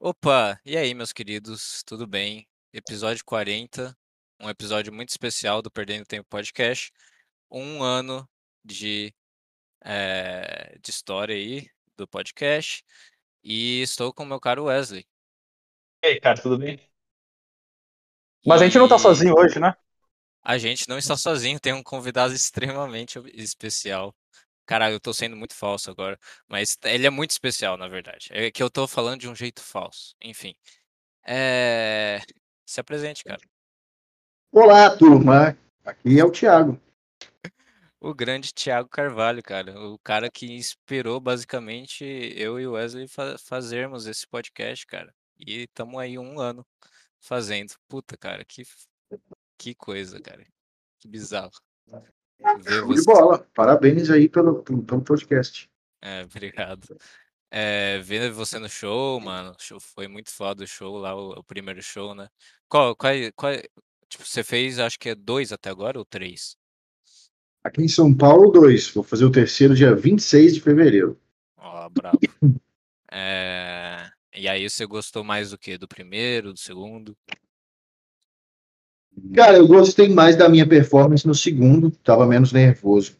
Opa, e aí, meus queridos, tudo bem? Episódio 40, um episódio muito especial do Perdendo Tempo Podcast. Um ano de, eh, de história aí do podcast. E estou com o meu caro Wesley. E aí, cara, tudo bem? Mas a gente não tá E sozinho hoje, né? a gente não está sozinho, tem um convidado extremamente especial. Caralho, eu tô sendo muito falso agora, mas ele é muito especial, na verdade. É que eu tô falando de um jeito falso. Enfim. Eh, se apresente, cara. Olá, turma. Aqui é o Thiago. O grande Thiago Carvalho, cara. O cara que inspirou basicamente eu e o Wesley fa fazermos esse podcast, cara. E estamos aí um ano fazendo. Puta, cara, que, que coisa, cara. Que bizarro. Show de bola. Parabéns aí pelo, pelo, podcast. É, obrigado. É, ver você no show, mano. Show, foi muito foda o show lá, o, o primeiro show, né? Qual, qual, qual, tipo, você fez, acho que é dois até agora ou três? Aqui em São Paulo, dois. Vou fazer o terceiro dia 26 de fevereiro. Ó, brabo. É, E aí você gostou mais do que? Do primeiro, do segundo? Cara, eu gostei mais da minha performance no segundo, tava menos nervoso.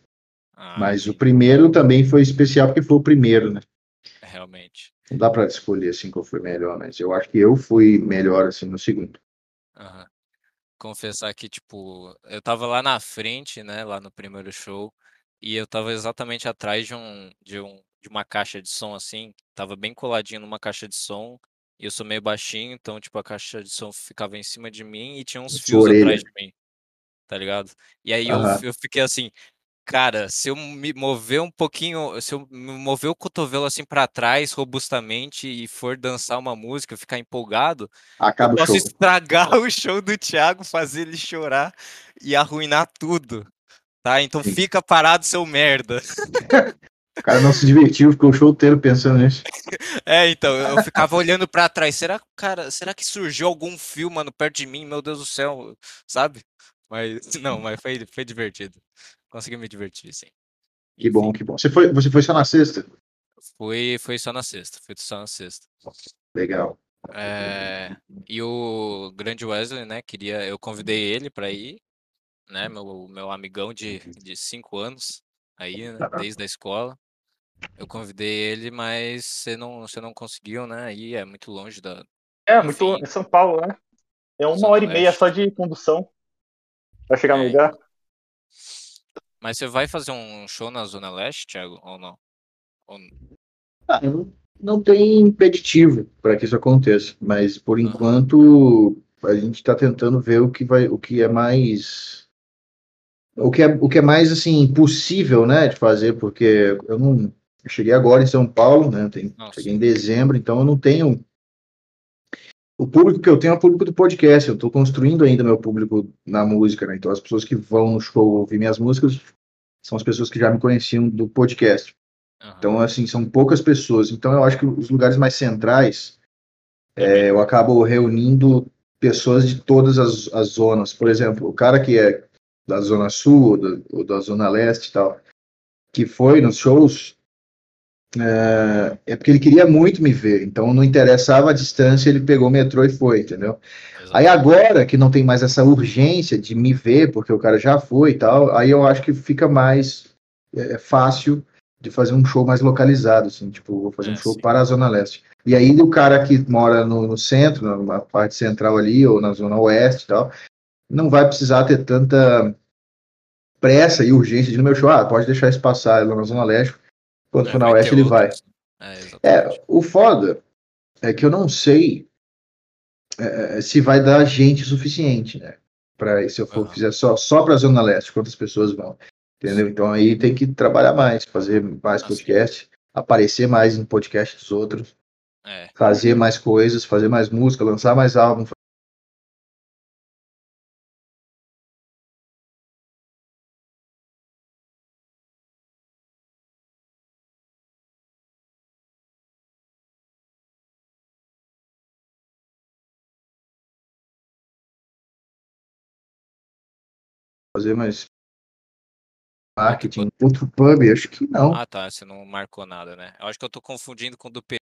Ah, Mas o primeiro também foi especial porque foi o primeiro, né? Realmente. Não dá pra escolher assim qual foi melhor, mas eu acho que eu fui melhor assim no segundo. Aham. Confessar que, tipo, eu tava lá na frente, né, lá no primeiro show, e eu tava exatamente atrás de um, de um, de uma caixa de som, assim, tava bem coladinho numa caixa de som, e eu sou meio baixinho, então, tipo, a caixa de som ficava em cima de mim e tinha uns fios orelha. atrás de mim, tá ligado? E aí eu, Aham. eu fiquei assim, cara, se eu me mover um pouquinho, se eu me mover o cotovelo assim pra trás, robustamente, e for dançar uma música, ficar empolgado, Acaba eu o posso show. estragar o show do Thiago, fazer ele chorar e arruinar tudo, tá? Então Sim. fica parado, seu merda. O cara não se divertiu, ficou o show inteiro pensando nisso. É, então, eu ficava olhando pra trás, será, cara, será que surgiu algum fio, mano, perto de mim? Meu Deus do céu, sabe? Mas, não, mas foi, foi divertido. Consegui me divertir, sim. Que bom, que bom. Você foi, você foi só na sexta? foi, foi só na sexta, foi só na sexta. Legal. É, e o grande Wesley, né, queria, eu convidei ele pra ir, né, meu, meu amigão de, de cinco anos, aí, né, desde a escola. Eu convidei ele, mas você não, você não conseguiu, né, aí é muito longe da, É, muito Enfim. em São Paulo, né? É uma Zona hora e meia Leste. só de condução pra chegar no É, lugar. Mas você vai fazer um show na Zona Leste, Thiago, ou não? Ou- Ah, não, tem impeditivo para que isso aconteça, mas por enquanto a gente está tentando ver o que vai, o que é mais, o que é, o que é mais assim possível, né, de fazer, porque eu não eu cheguei agora em São Paulo, né, tenho- cheguei em dezembro, então eu não tenho o público que eu tenho é o público do podcast. Eu estou construindo ainda meu público na música, né? Então as pessoas que vão no show ouvir minhas músicas são as pessoas que já me conheciam do podcast. Aham. Então, assim, são poucas pessoas. Então, eu acho que os lugares mais centrais, É é, eu acabo reunindo pessoas de todas as, as zonas. Por exemplo, o cara que é da Zona Sul ou da, ou da Zona Leste e tal, que foi nos shows, é, é porque ele queria muito me ver. Então, não interessava a distância, ele pegou o metrô e foi, entendeu? Aí agora que não tem mais essa urgência de me ver, porque o cara já foi e tal, aí eu acho que fica mais é, fácil de fazer um show mais localizado, assim, tipo, vou fazer É, um show sim. para a Zona Leste. E aí o cara que mora no, no centro, na parte central ali, ou na Zona Oeste e tal, não vai precisar ter tanta pressa e urgência de no meu show, ah, pode deixar isso passar lá na Zona Leste, quando É, for na Oeste ele vai. É. É, o foda é que eu não sei é, se vai dar gente suficiente, né? Pra, se eu for Aham. fizer só, só pra Zona Leste, quantas pessoas vão. Entendeu? Sim. Então aí tem que trabalhar mais, fazer mais Ah, podcast, aparecer mais em podcast dos outros, É, fazer mais coisas, fazer mais música, lançar mais álbum. fazer mais marketing, outro pub, acho que não. Ah, tá, você não marcou nada, né? Eu acho que eu tô confundindo com o do Pedro.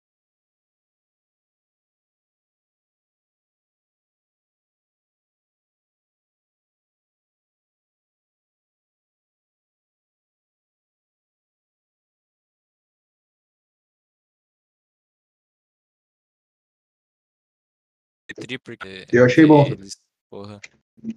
Porque eu achei bom. Eles, porra,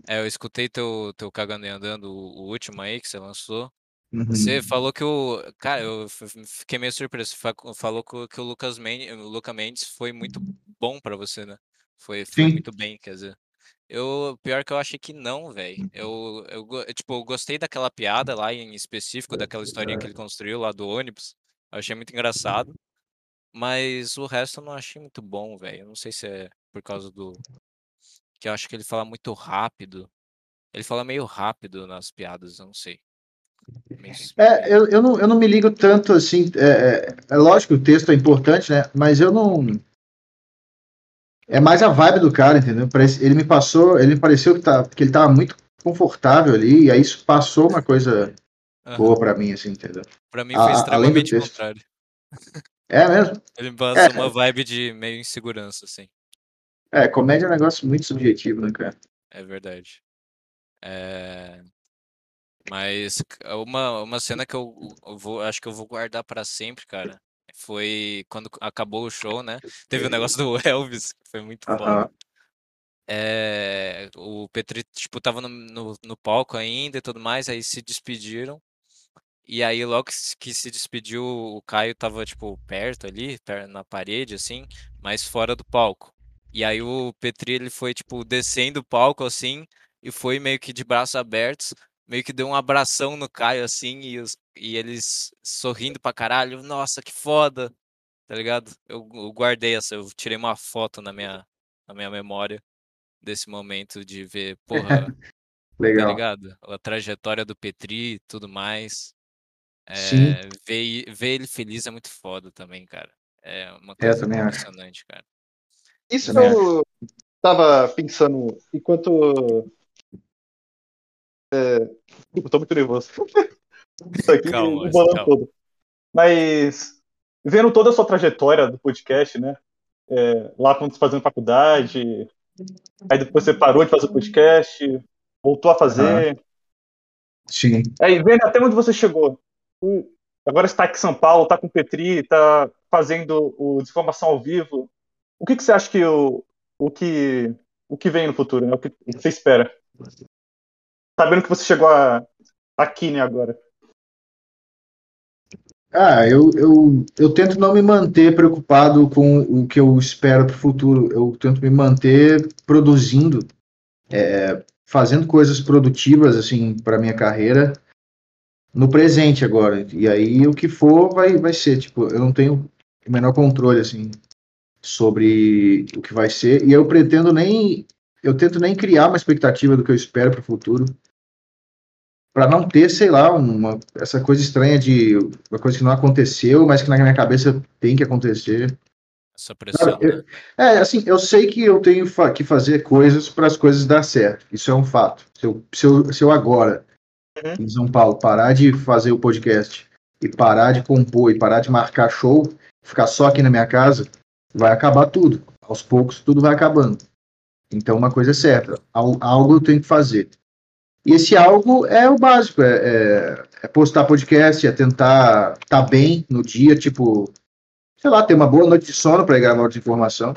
é, eu escutei teu, teu Cagando e Andando, o, o último aí que você lançou. Uhum. Você falou que o. Cara, eu fiquei meio surpreso. Falou que o, Lucas Mendes, o Luca Mendes foi muito bom pra você, né? Foi, foi Sim. muito bem, quer dizer. Eu, pior que eu achei que não, velho. Eu, eu, go- tipo, eu gostei daquela piada lá em específico, daquela historinha que ele construiu lá do ônibus. Eu achei muito engraçado. Mas o resto eu não achei muito bom, velho. Eu não sei se é por causa do. Que eu acho que ele fala muito rápido. Ele fala meio rápido nas piadas, eu não sei. É, eu, eu, não, eu não me ligo tanto assim. É, é, é lógico que o texto é importante, né? Mas eu não. É mais a vibe do cara, entendeu? Parece, ele me passou, ele me pareceu que, tá, que ele tava muito confortável ali, e aí isso passou uma coisa Aham. boa pra mim, assim, entendeu? Pra mim foi a- extremamente contrário. É mesmo? Ele me passou uma vibe de meio insegurança, assim. É, comédia é um negócio muito subjetivo, né, cara? É verdade. É... Mas c- uma, uma cena que eu, eu vou, acho que eu vou guardar pra sempre, cara. Foi quando acabou o show, né? Teve o negócio do Elvis, que foi muito foda. Aham. É, o Petri, tipo, tava no, no, no palco ainda e tudo mais, aí se despediram. E aí, logo que se- despediu, o Caio tava, tipo, perto ali, na parede, assim, mas fora do palco. E aí o Petri, ele foi, tipo, descendo o palco, assim, e foi meio que de braços abertos, meio que deu um abração no Caio, assim, e, os, e eles sorrindo pra caralho, nossa, que foda, tá ligado? Eu, eu guardei essa, eu tirei uma foto na minha, na minha memória desse momento de ver, porra, tá Legal. ligado? A trajetória do Petri e tudo mais. Sim. É, ver, ver ele feliz é muito foda também, cara. É uma É, coisa também acho. impressionante, cara. Isso Também eu tava pensando enquanto. É... Desculpa, tô muito nervoso. Isso aqui Calma, bolando calma. todo. Mas vendo toda a sua trajetória do podcast, né? É, lá quando você fazendo faculdade, aí depois você parou de fazer o podcast, voltou a fazer. Sim. Aí vendo até onde você chegou. O- Agora está aqui em São Paulo, está com o Petri, está fazendo o Desinformação ao vivo. O que, que você acha que o, o que o que vem no futuro, né? O que, você espera? Sabendo que você chegou a, aqui, né, agora. Ah, eu, eu, eu tento não me manter preocupado com o que eu espero para o futuro. Eu tento me manter produzindo, é, fazendo coisas produtivas assim para minha carreira no presente agora. E aí o que for vai, vai ser. Tipo, eu não tenho o menor controle assim sobre o que vai ser. E eu pretendo nem, eu tento nem criar uma expectativa do que eu espero para o futuro para não ter, sei lá, uma, essa coisa estranha de uma coisa que não aconteceu, mas que na minha cabeça tem que acontecer. Essa pressão, eu- né? É, assim, eu sei que eu tenho fa- que fazer coisas para as coisas dar certo. Isso é um fato. Se eu, se eu, se eu agora, Uhum. em São Paulo, parar de fazer o podcast e parar de compor e parar de marcar show, ficar só aqui na minha casa, vai acabar tudo. Aos poucos, tudo vai acabando. Então, uma coisa é certa: al- algo eu tenho que fazer. E esse algo é o básico: é, é- é postar podcast, é tentar estar bem no dia, tipo, sei lá, ter uma boa noite de sono para gravar outra informação.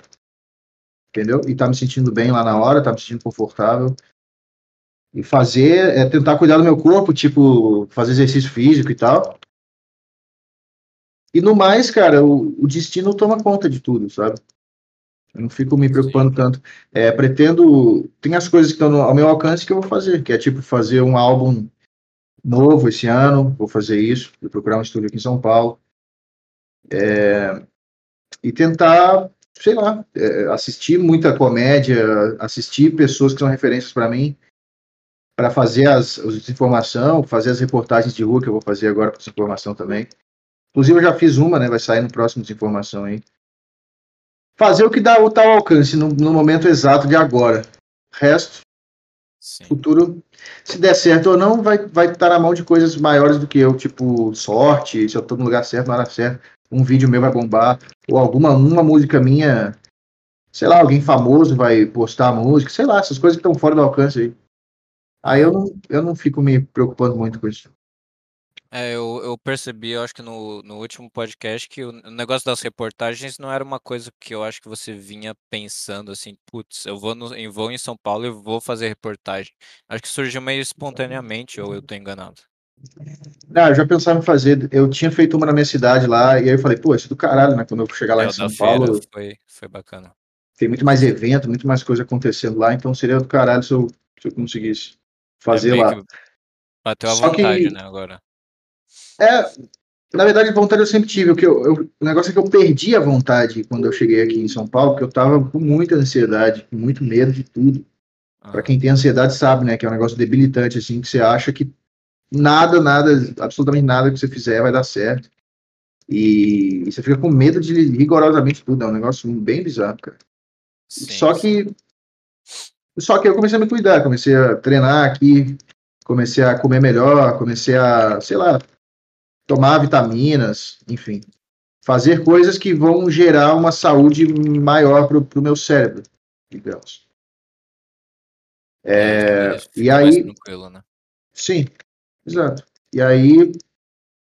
Entendeu? E tá me sentindo bem lá na hora, tá me sentindo confortável. E fazer, é tentar cuidar do meu corpo, tipo, fazer exercício físico e tal. E no mais, cara, o, o destino toma conta de tudo, sabe? Eu não fico me preocupando tanto. É, pretendo. Tem as coisas que estão no- ao meu alcance que eu vou fazer, que é tipo fazer um álbum novo esse ano, vou fazer isso, vou procurar um estúdio aqui em São Paulo. É, e tentar, sei lá, é, assistir muita comédia, assistir pessoas que são referências para mim, para fazer as, as fazer as reportagens de rua que eu vou fazer agora para desinformação também. Inclusive eu já fiz uma, né? Vai sair no próximo desinformação aí. Fazer o que dá o tal alcance no, no momento exato de agora. Resto, Sim. futuro, se der certo ou não, vai vai estar na mão de coisas maiores do que eu, tipo sorte, se eu tô no lugar certo, na hora certa, um vídeo meu vai bombar, ou alguma uma música minha, sei lá, alguém famoso vai postar a música, sei lá, essas coisas que estão fora do alcance aí. Aí eu não, eu não fico me preocupando muito com isso. É, eu, eu percebi, eu acho que no, no último podcast, que o negócio das reportagens não era uma coisa que eu acho que você vinha pensando assim, putz, eu vou, no, eu vou em São Paulo e vou fazer reportagem. Acho que surgiu meio espontaneamente, ou eu tô enganado. Não, eu já pensava em fazer. Eu tinha feito uma na minha cidade lá, e aí eu falei, pô, isso é do caralho, né? Quando eu chegar lá É, em São Paulo, foi, foi bacana. tem muito mais evento, muito mais coisa acontecendo lá, então seria do caralho se eu, se eu conseguisse fazer é, lá. que bateu à Só vontade, que- né, agora. É, na verdade, vontade eu sempre tive. O, que eu, eu- o negócio é que eu perdi a vontade quando eu cheguei aqui em São Paulo, porque eu tava com muita ansiedade, com muito medo de tudo. Pra Aham. quem tem ansiedade sabe, né, que é um negócio debilitante, assim, que você acha que nada, nada, absolutamente nada que você fizer vai dar certo. E, e você fica com medo de rigorosamente tudo. É um negócio bem bizarro, cara. Sim, Só que. Só que eu comecei a me cuidar, comecei a treinar aqui, comecei a comer melhor, comecei a, sei lá, tomar vitaminas, enfim. Fazer coisas que vão gerar uma saúde maior pro, pro meu cérebro, digamos. É, e fica mais aí- né? Sim, exato. E aí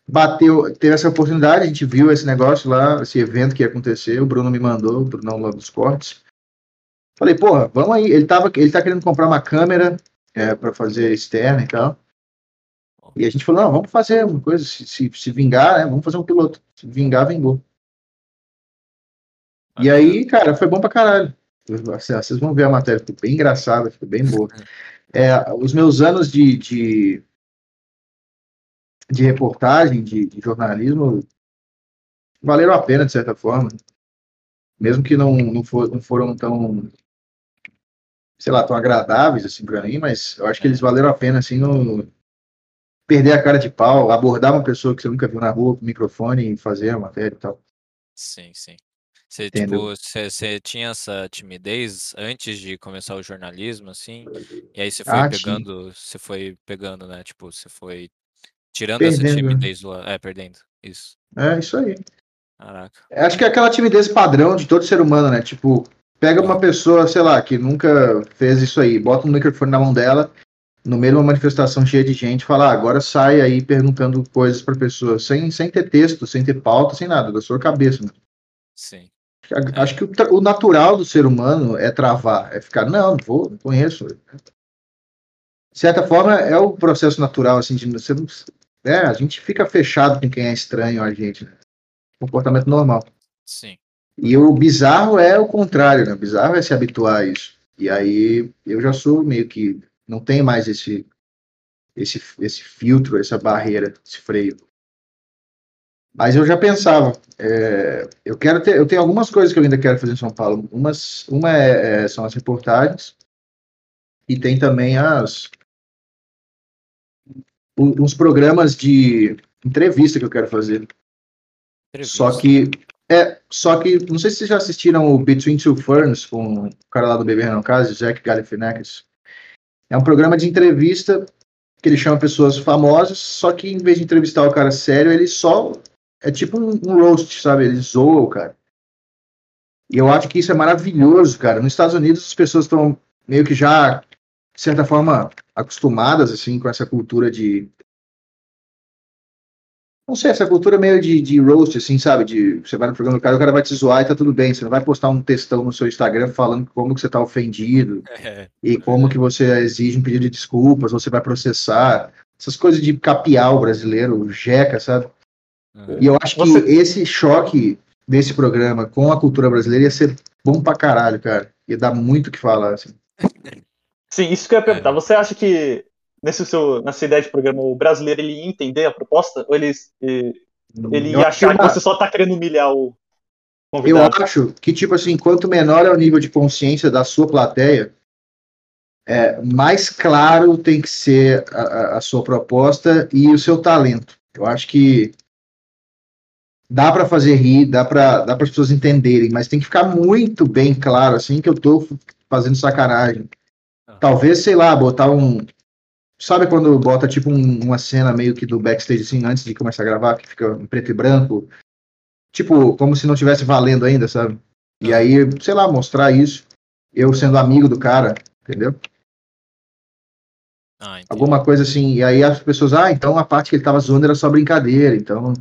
bateu, teve essa oportunidade, a gente viu esse negócio lá, esse evento que ia acontecer, o Bruno me mandou, o Brunão lá dos cortes. Falei, porra, vamos aí. Ele, tava, ele tá querendo comprar uma câmera é, para fazer externa e tal. E a gente falou, não, vamos fazer uma coisa, se, se, se vingar, né, vamos fazer um piloto. Se vingar, vingou. E Bacana. aí, cara, foi bom pra caralho. Assim, Vocês vão ver a matéria, ficou bem engraçada, ficou bem boa. É, os meus anos de, de, de reportagem, de, de jornalismo, valeram a pena, de certa forma. Mesmo que não, não, for, não foram tão, sei lá, tão agradáveis assim para mim, mas eu acho que eles valeram a pena, assim, no perder a cara de pau, abordar uma pessoa que você nunca viu na rua com microfone e fazer a matéria e tal. Sim, sim. Você, Entendeu? tipo, você, você tinha essa timidez antes de começar o jornalismo, assim? E aí você foi Ah, tinha. pegando, você foi pegando, né? Tipo, você foi tirando essa Perdendo, né? timidez do... É, perdendo. Isso. É isso aí. Caraca. Acho que é aquela timidez padrão de todo ser humano, né? Tipo, pega uma pessoa, sei lá, que nunca fez isso aí, bota um microfone na mão dela, no meio de uma manifestação cheia de gente, fala, ah, agora sai aí perguntando coisas pra pessoa, sem, sem ter texto, sem ter pauta, sem nada, da sua cabeça. Né? Sim. Acho que o, o natural do ser humano é travar, é ficar, não, não vou, não conheço. De certa forma, é o processo natural, assim, de você não. É, a gente fica fechado com quem é estranho a gente, né? Comportamento normal. Sim. E o bizarro é o contrário, né? O bizarro é se habituar a isso. E aí eu já sou meio que. Não tem mais esse, esse, esse filtro, essa barreira, esse freio. Mas eu já pensava, é, eu quero ter, eu tenho algumas coisas que eu ainda quero fazer em São Paulo. Umas, uma é, é, são as reportagens e tem também as uns programas de entrevista que eu quero fazer. Só Entrevista. que é, só que não sei se vocês já assistiram o Between Two Ferns com o cara lá do Bebê Renan Casa, Jack Galifianakis. É um programa de entrevista que ele chama pessoas famosas, só que em vez de entrevistar o cara sério, ele só é tipo um, um roast, sabe? Ele zoa o cara. E eu acho que isso é maravilhoso, cara. Nos Estados Unidos as pessoas estão meio que já de certa forma acostumadas assim com essa cultura de não sei, essa cultura meio de, de roast, assim, sabe? De você vai no programa do cara, o cara vai te zoar e tá tudo bem. Você não vai postar um textão no seu Instagram falando como que você tá ofendido É, e como que você exige um pedido de desculpas, você vai processar. Essas coisas de capial brasileiro, jeca, sabe? aham. E eu acho que Você- esse choque desse programa com a cultura brasileira ia ser bom pra caralho, cara. Ia dar muito o que falar, assim. Sim, isso que eu ia perguntar. É. Você acha que nesse seu, nessa ideia de programa o brasileiro ele ia entender a proposta? Ou ele, ele Eu ia achar que você só tá querendo humilhar o Eu convidado? acho que, tipo assim, quanto menor é o nível de consciência da sua plateia, é, mais claro tem que ser a, a- a sua proposta e o seu talento. Eu acho que dá para fazer rir, dá para dá as pessoas entenderem, mas tem que ficar muito bem claro, assim, que eu tô fazendo sacanagem. Talvez, sei lá, botar um. Sabe quando bota, tipo, um- uma cena meio que do backstage, assim, antes de começar a gravar, que fica em preto e branco? Tipo, como se não tivesse valendo ainda, sabe? E aí, sei lá, mostrar isso, eu sendo amigo do cara, entendeu? Ah. Alguma coisa assim. E aí as pessoas, ah, então a parte que ele tava zoando era só brincadeira. Então.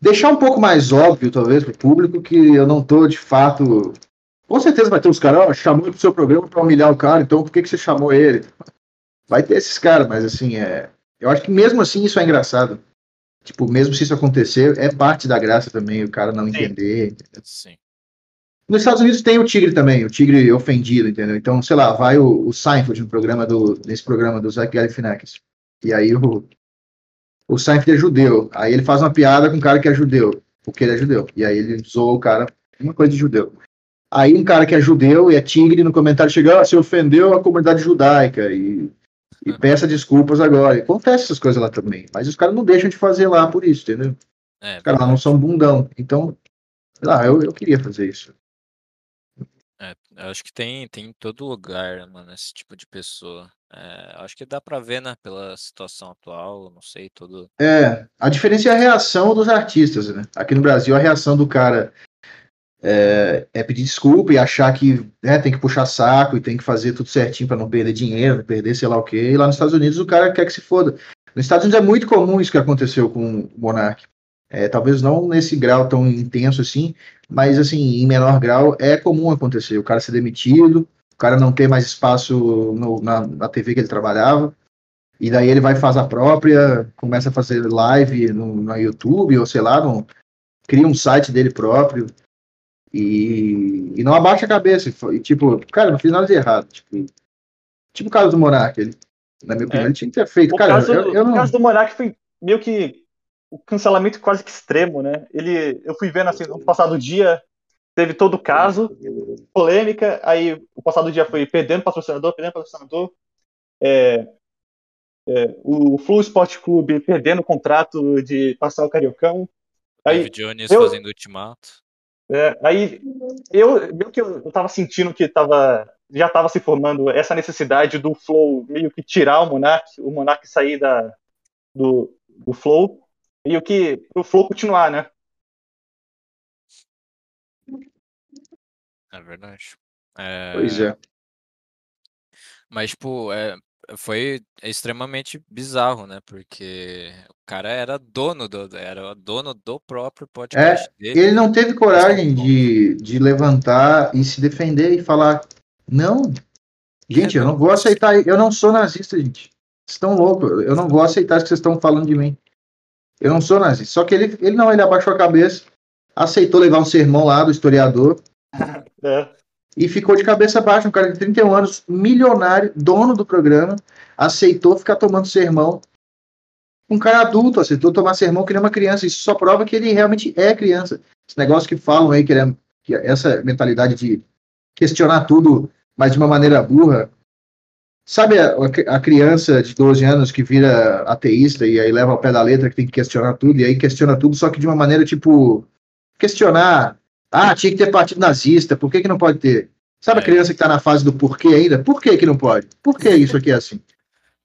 Deixar um pouco mais óbvio, talvez, pro público, que eu não tô de fato. Com certeza vai ter uns caras, ó, chamou pro seu programa pra humilhar o cara, então por que, que você chamou ele? Vai ter esses caras, mas assim, é. Eu acho que mesmo assim isso é engraçado. Tipo, mesmo se isso acontecer, é parte da graça também, o cara não Sim. entender. Sim. Nos Estados Unidos tem o tigre também, o tigre ofendido, entendeu? Então, sei lá, vai o, o Seinfeld no programa do, nesse programa do Zach Galifianakis. E aí o, o Seinfeld é judeu. Aí ele faz uma piada com um cara que é judeu, porque ele é judeu. E aí ele zoa o cara, uma coisa de judeu. Aí um cara que é judeu e é tigre no comentário chega, ah, você ofendeu a comunidade judaica e, e peça desculpas agora. E acontece essas coisas lá também. Mas os caras não deixam de fazer lá por isso, entendeu? É, Os caras lá não são bundão. Então, sei lá, eu, eu queria fazer isso. É, eu acho que tem, tem em todo lugar, mano, esse tipo de pessoa. É, acho que dá pra ver, né, pela situação atual, não sei, todo. É, a diferença é a reação dos artistas, né? Aqui no Brasil, a reação do cara é, é pedir desculpa e achar que né, tem que puxar saco e tem que fazer tudo certinho para não perder dinheiro, não perder sei lá o quê. E lá nos Estados Unidos o cara quer que se foda. Nos Estados Unidos é muito comum isso que aconteceu com o Monark. É, talvez não nesse grau tão intenso assim, mas assim, em menor grau é comum acontecer. O cara ser demitido, o cara não ter mais espaço no- na, na TV que ele trabalhava. E daí ele vai fazer a própria, começa a fazer live no, no YouTube, ou sei lá, no- cria um site dele próprio. E, e não abaixa a cabeça. E, foi- e, tipo, cara, não fiz nada de errado. Tipo, tipo o caso do Monark, ele, na minha opinião, ele tinha que ter feito. O, Cara, caso, eu, eu o não. caso do Monark foi meio que o cancelamento quase que extremo, né? Ele, eu fui vendo assim, no passado dia, teve todo o caso, polêmica, aí o passado dia foi perdendo patrocinador, perdendo patrocinador, é, é, o Flow Sport Clube perdendo o contrato de passar o Cariocão, aí, David Jones eu- fazendo ultimato. É, aí eu, meio que eu, eu tava sentindo que tava, já tava se formando essa necessidade do Flow meio que tirar o Monark, o Monark sair da, do, do Flow, meio que pro Flow continuar, né? É verdade. É, Pois é. Mas, tipo, é, foi extremamente bizarro, né? Porque o cara era dono do, era dono do próprio podcast dele. Ele não teve coragem de, de levantar e se defender e falar: não, gente, eu não vou aceitar, eu não sou nazista, gente. Vocês estão loucos, eu não vou aceitar isso que vocês estão falando de mim. Eu não sou nazista. Só que ele, ele não, ele abaixou a cabeça, aceitou levar um sermão lá do historiador É, e ficou de cabeça baixa. Um cara de 31 anos, milionário, dono do programa, aceitou ficar tomando sermão. Um cara adulto aceitou tomar sermão que nem uma criança. Isso só prova que ele realmente é criança. Esse negócio que falam aí, que, ele é, que essa mentalidade de questionar tudo, mas de uma maneira burra. Sabe a, a criança de 12 anos que vira ateísta e aí leva ao pé da letra que tem que questionar tudo, e aí questiona tudo, só que de uma maneira tipo. Questionar. Ah, tinha que ter partido nazista, por que, que não pode ter? Sabe a É. criança que tá na fase do porquê ainda? Por que, que não pode? Por que isso aqui é assim?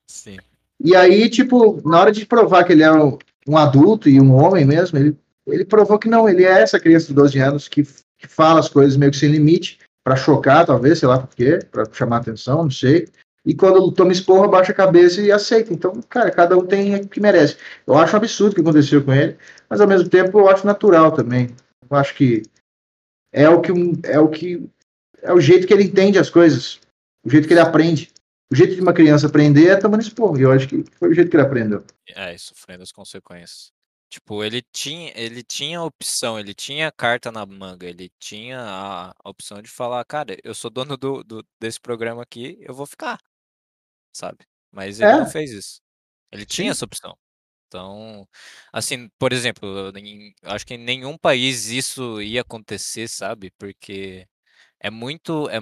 Sim. E aí, tipo, na hora de provar que ele é um, um adulto e um homem mesmo, ele, ele provou que não, ele é essa criança de 12 anos que, que fala as coisas meio que sem limite, pra chocar, talvez, sei lá por quê, pra chamar atenção, não sei. E quando toma esporra, baixa a cabeça e aceita. Então, cara, cada um tem o que merece. Eu acho um absurdo o que aconteceu com ele, mas ao mesmo tempo eu acho natural também. Eu acho que é o que é o que é o jeito que ele entende as coisas, o jeito que ele aprende. O jeito de uma criança aprender é tomando esporro. E eu acho que foi o jeito que ele aprendeu. É, e sofrendo as consequências. Tipo, ele tinha, ele tinha a opção, ele tinha a carta na manga, ele tinha a, a opção de falar, cara, eu sou dono do, do- desse programa aqui, eu vou ficar, sabe? Mas ele não É. fez isso. Ele tinha Sim. essa opção. Então, assim, por exemplo, em- acho que em nenhum país isso ia acontecer, sabe? Porque é muito, é,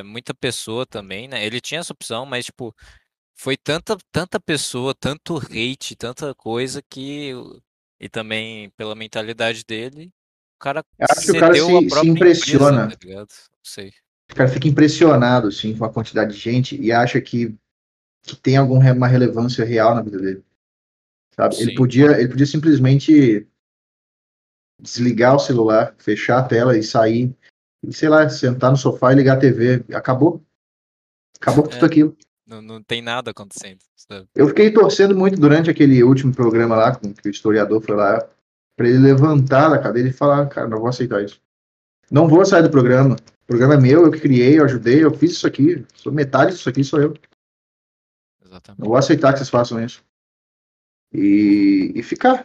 é muita pessoa também, né? Ele tinha essa opção, mas, tipo, foi tanta, tanta pessoa, tanto hate, tanta coisa que. E também pela mentalidade dele, o cara Eu acho que o cara se- se impressiona. empresa, tá sei. O cara fica impressionado, assim, com a quantidade de gente e acha que, que tem alguma relevância real na vida dele. Sabe? Ele podia, ele podia simplesmente desligar o celular, fechar a tela e sair, e, sei lá, sentar no sofá e ligar a TV. Acabou. Acabou com É. tudo aquilo. Não, não tem nada acontecendo, sabe? Eu fiquei torcendo muito durante aquele último programa lá, com que o historiador foi lá, pra ele levantar da cadeira e falar, cara, não vou aceitar isso. Não vou sair do programa. O programa é meu, eu que criei, eu ajudei, eu fiz isso aqui. Sou metade disso aqui, sou eu. Exatamente. Não vou aceitar que vocês façam isso. E, e ficar.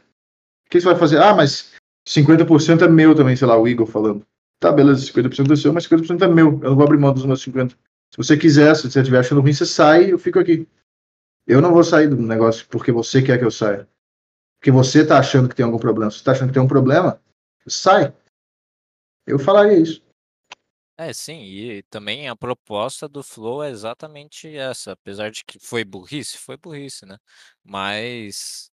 O que você vai fazer? Ah, mas 50% é meu também, sei lá, o Igor falando. Tá, beleza, 50% é seu, mas 50% é meu. Eu não vou abrir mão dos meus 50%. Se você quiser, se você estiver achando ruim, você sai eu fico aqui. Eu não vou sair do negócio porque você quer que eu saia. Porque você tá achando que tem algum problema. Se você tá achando que tem um problema, sai. Eu falaria isso. É, sim, e também a proposta do Flow é exatamente essa, apesar de que foi burrice, foi burrice, né? Mas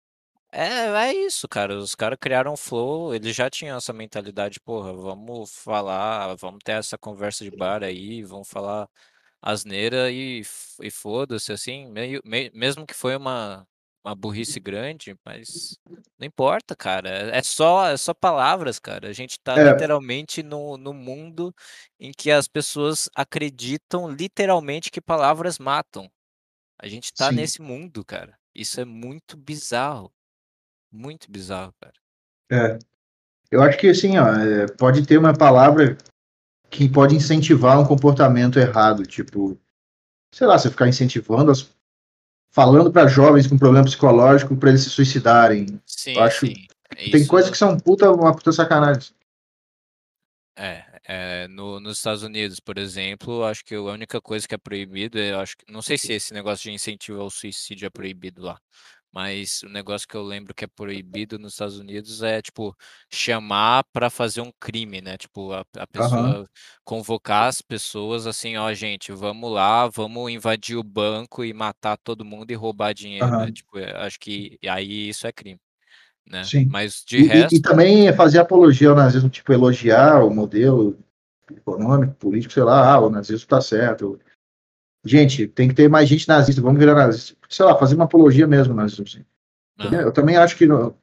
é, é isso, cara. Os caras criaram o Flow, eles já tinham essa mentalidade, porra, vamos falar, vamos ter essa conversa de bar aí, vamos falar asneira e, e foda-se, assim, meio, me- mesmo que foi uma, uma burrice grande, mas não importa, cara. É é só, é só palavras, cara. A gente tá É. literalmente no, no mundo em que as pessoas acreditam literalmente que palavras matam. A gente tá Sim. nesse mundo, cara. Isso é muito bizarro. Muito bizarro, cara. É. Eu acho que assim, ó, é, pode ter uma palavra que pode incentivar um comportamento errado, tipo, sei lá, você ficar incentivando, as, falando para jovens com problema psicológico para eles se suicidarem. Sim, acho- sim. Tem Isso- coisas que são puta, uma puta sacanagem. É, é, no, nos Estados Unidos, por exemplo, acho que a única coisa que é proibido, eu acho que, não sei se esse negócio de incentivo ao suicídio é proibido lá, mas o negócio que eu lembro que é proibido nos Estados Unidos é, tipo, chamar para fazer um crime, né? Tipo, a, a pessoa convocar as pessoas assim, ó, gente, vamos lá, vamos invadir o banco e matar todo mundo e roubar dinheiro, né? Aham. Tipo, eu acho que aí isso é crime, né? Sim. Mas de E, e- resto, e também fazer apologia ao nazismo, tipo, elogiar o modelo econômico, político, sei lá, ah, o nazismo tá certo. Gente, tem que ter mais gente nazista, vamos virar nazista. Sei lá, fazer uma apologia mesmo nazismo, sim. ah, Eu também acho que não,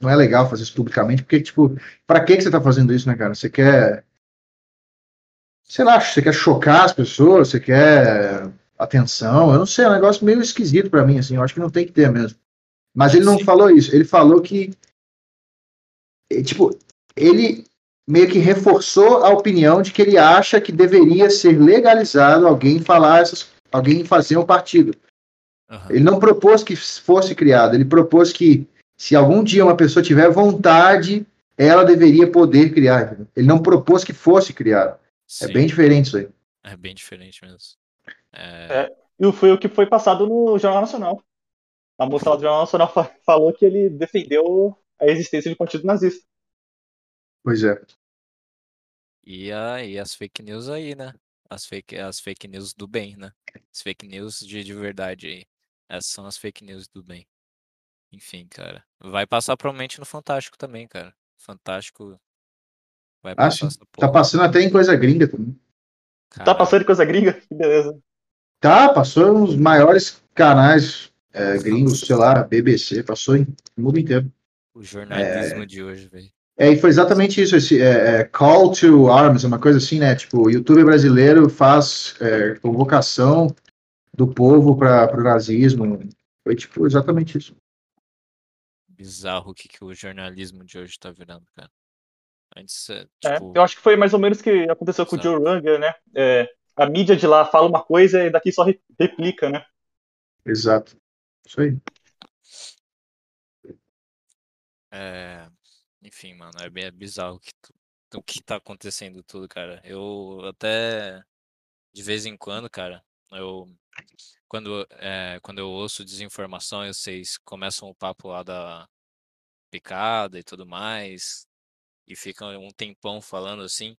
não é legal fazer isso publicamente, porque, tipo, pra que, que você tá fazendo isso, né, cara? Você quer. Sei lá, você quer chocar as pessoas, você quer atenção, eu não sei, é um negócio meio esquisito pra mim, assim, eu acho que não tem que ter mesmo. Mas ele não sim. falou isso, ele falou que. Tipo, ele meio que reforçou a opinião de que ele acha que deveria ser legalizado alguém falar essas. alguém fazer um partido. aham. Ele não propôs que fosse criado, ele propôs que se algum dia uma pessoa tiver vontade, ela deveria poder criar. Ele não propôs que fosse criado. É Sim. bem diferente isso aí. É bem diferente mesmo. É, É. E foi o que foi passado no Jornal Nacional. A moça lá do Jornal Nacional fa- falou que ele defendeu a existência de partido nazista. Pois é. e, a, e as fake news aí, né? As fake, as fake news do bem, né? As fake news de, de verdade aí. Essas são as fake news do bem. Enfim, cara. Vai passar provavelmente no Fantástico também, cara. Fantástico vai Ah, passar Tá passando até em coisa gringa também. Tá Caralho. passando de coisa gringa? Que beleza. Tá, passou nos maiores canais é, gringos, sei lá, BBC, passou em no mundo inteiro. O jornalismo de hoje, velho. É, e foi exatamente isso, esse é, é, call to arms, uma coisa assim, né? Tipo, o youtuber brasileiro faz é, convocação do povo para o nazismo. Foi tipo exatamente isso. Bizarro o que, que o jornalismo de hoje tá virando, cara. Antes, é, É, tipo, eu acho que foi mais ou menos o que aconteceu com o Exato. Joe Rogan, né? É, a mídia de lá fala uma coisa e daqui só re- replica, né? Exato. Isso aí. É, enfim, mano, é bem é bizarro o que, o que tá acontecendo tudo, cara. Eu até de vez em quando, cara, eu quando é, quando eu ouço desinformação, e vocês começam o papo lá da picada e tudo mais, e ficam um tempão falando assim.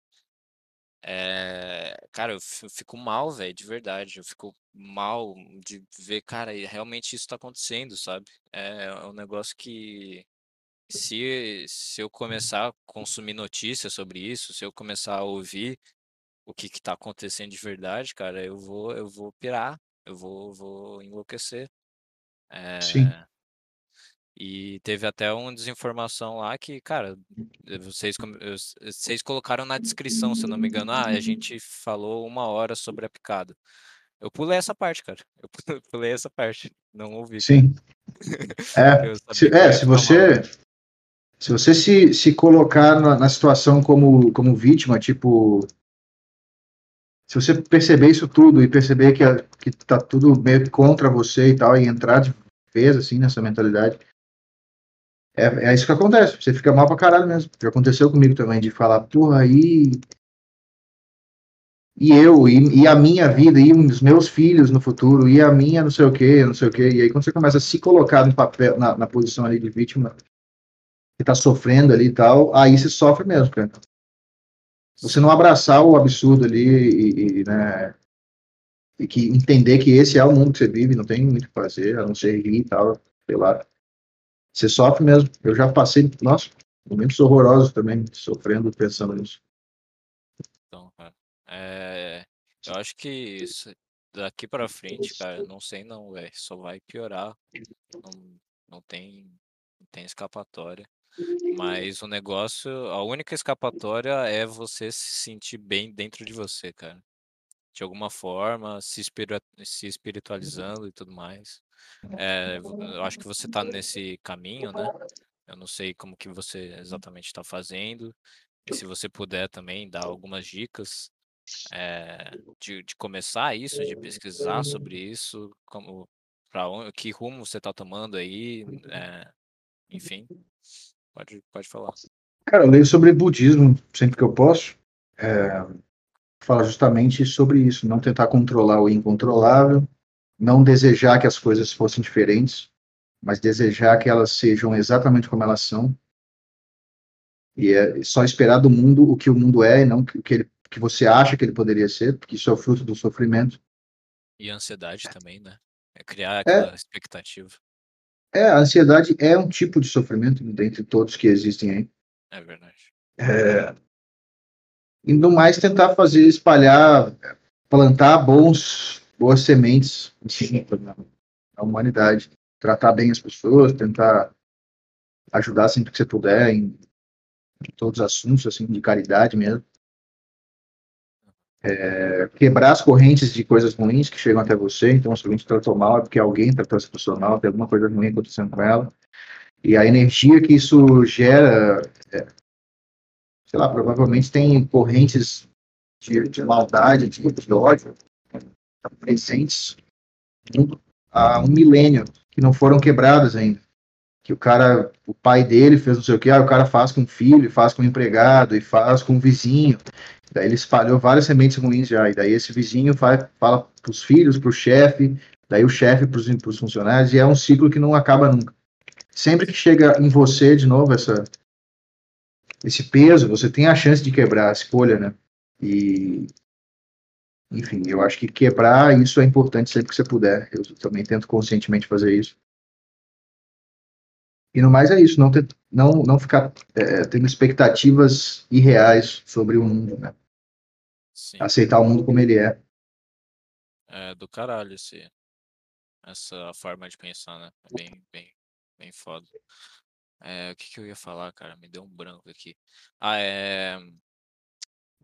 É, cara, eu fi- eu fico mal, velho, de verdade. Eu fico mal de ver, cara, realmente isso tá acontecendo, sabe? É, é um negócio que se, se eu começar a consumir notícias sobre isso, se eu começar a ouvir o que que tá acontecendo de verdade, cara, eu vou, eu vou pirar, eu vou, vou enlouquecer. Sim. É, e teve até uma desinformação lá que, cara, eh, vocês, vocês colocaram na descrição, se eu não me engano, ah, a gente falou uma hora sobre a picada. Eu pulei essa parte, cara. Eu pulei essa parte. Não ouvi. Sim. É, se, é, se você. Se você se, se colocar na, na situação como, como vítima, tipo, se você perceber isso tudo e perceber que, que tá tudo meio contra você e tal, e entrar de vez, assim, nessa mentalidade, é, é isso que acontece. Você fica mal pra caralho mesmo. Já aconteceu comigo também, de falar, porra, aí. E eu, e, e, a minha vida, e os meus filhos no futuro, e a minha não sei o que, não sei o que. E aí quando você começa a se colocar no papel, na, na posição ali de vítima, que tá sofrendo ali e tal, aí você sofre mesmo, cara. Você não abraçar o absurdo ali e, e, né, e que entender que esse é o mundo que você vive, não tem muito o que fazer, a não ser rir e tal, sei lá. Você sofre mesmo. Eu já passei, nossa, momentos horrorosos também, sofrendo, pensando nisso. Então, é, eu acho que isso, daqui para frente, cara, não sei não, velho, só vai piorar. Não, não tem, não tem escapatória. Mas o negócio, a única escapatória é você se sentir bem dentro de você, cara. De alguma forma, se, se espiritualizando e tudo mais. É, eu acho que você está nesse caminho, né? Eu não sei como que você exatamente está fazendo. E se você puder também dar algumas dicas é, de, de começar isso, de pesquisar sobre isso, como para que rumo você está tomando aí, é, enfim. Pode, pode falar. Cara, eu leio sobre budismo sempre que eu posso. É, fala justamente sobre isso, não tentar controlar o incontrolável, não desejar que as coisas fossem diferentes, mas desejar que elas sejam exatamente como elas são. E é só esperar do mundo o que o mundo é e não o que, ele, que você acha que ele poderia ser, porque isso é o fruto do sofrimento. E ansiedade também, né? É criar aquela é. expectativa. É, a ansiedade é um tipo de sofrimento dentre todos que existem aí. É verdade. É, e no mais tentar fazer, espalhar, plantar bons, boas sementes na humanidade. Tratar bem as pessoas, tentar ajudar sempre que você puder em, em todos os assuntos, assim, de caridade mesmo é, quebrar as correntes de coisas ruins que chegam até você. Então, se alguém te tratou mal, é porque alguém tratou essa pessoa mal, tem alguma coisa ruim acontecendo com ela. E a energia que isso gera, é, sei lá, provavelmente tem correntes de, de maldade, de, de ódio presentes há um milênio que não foram quebradas ainda. Que o cara, o pai dele fez não sei o que, aí o cara faz com o filho, faz com o empregado, e faz com o vizinho, Daí ele espalhou várias sementes ruins já. E daí esse vizinho vai, fala para os filhos, para o chefe, daí o chefe para os funcionários, e é um ciclo que não acaba nunca. Sempre que chega em você de novo essa, esse peso, você tem a chance de quebrar a escolha, né? E, enfim, eu acho que quebrar isso é importante sempre que você puder. Eu também tento conscientemente fazer isso. E no mais é isso, não, ter, não, não ficar é, tendo expectativas irreais sobre o mundo, né? Sim. Aceitar o mundo como ele é. É do caralho esse, essa forma de pensar, né? É bem, bem, bem foda. É, o que, que eu ia falar, cara? Me deu um branco aqui. Ah, é.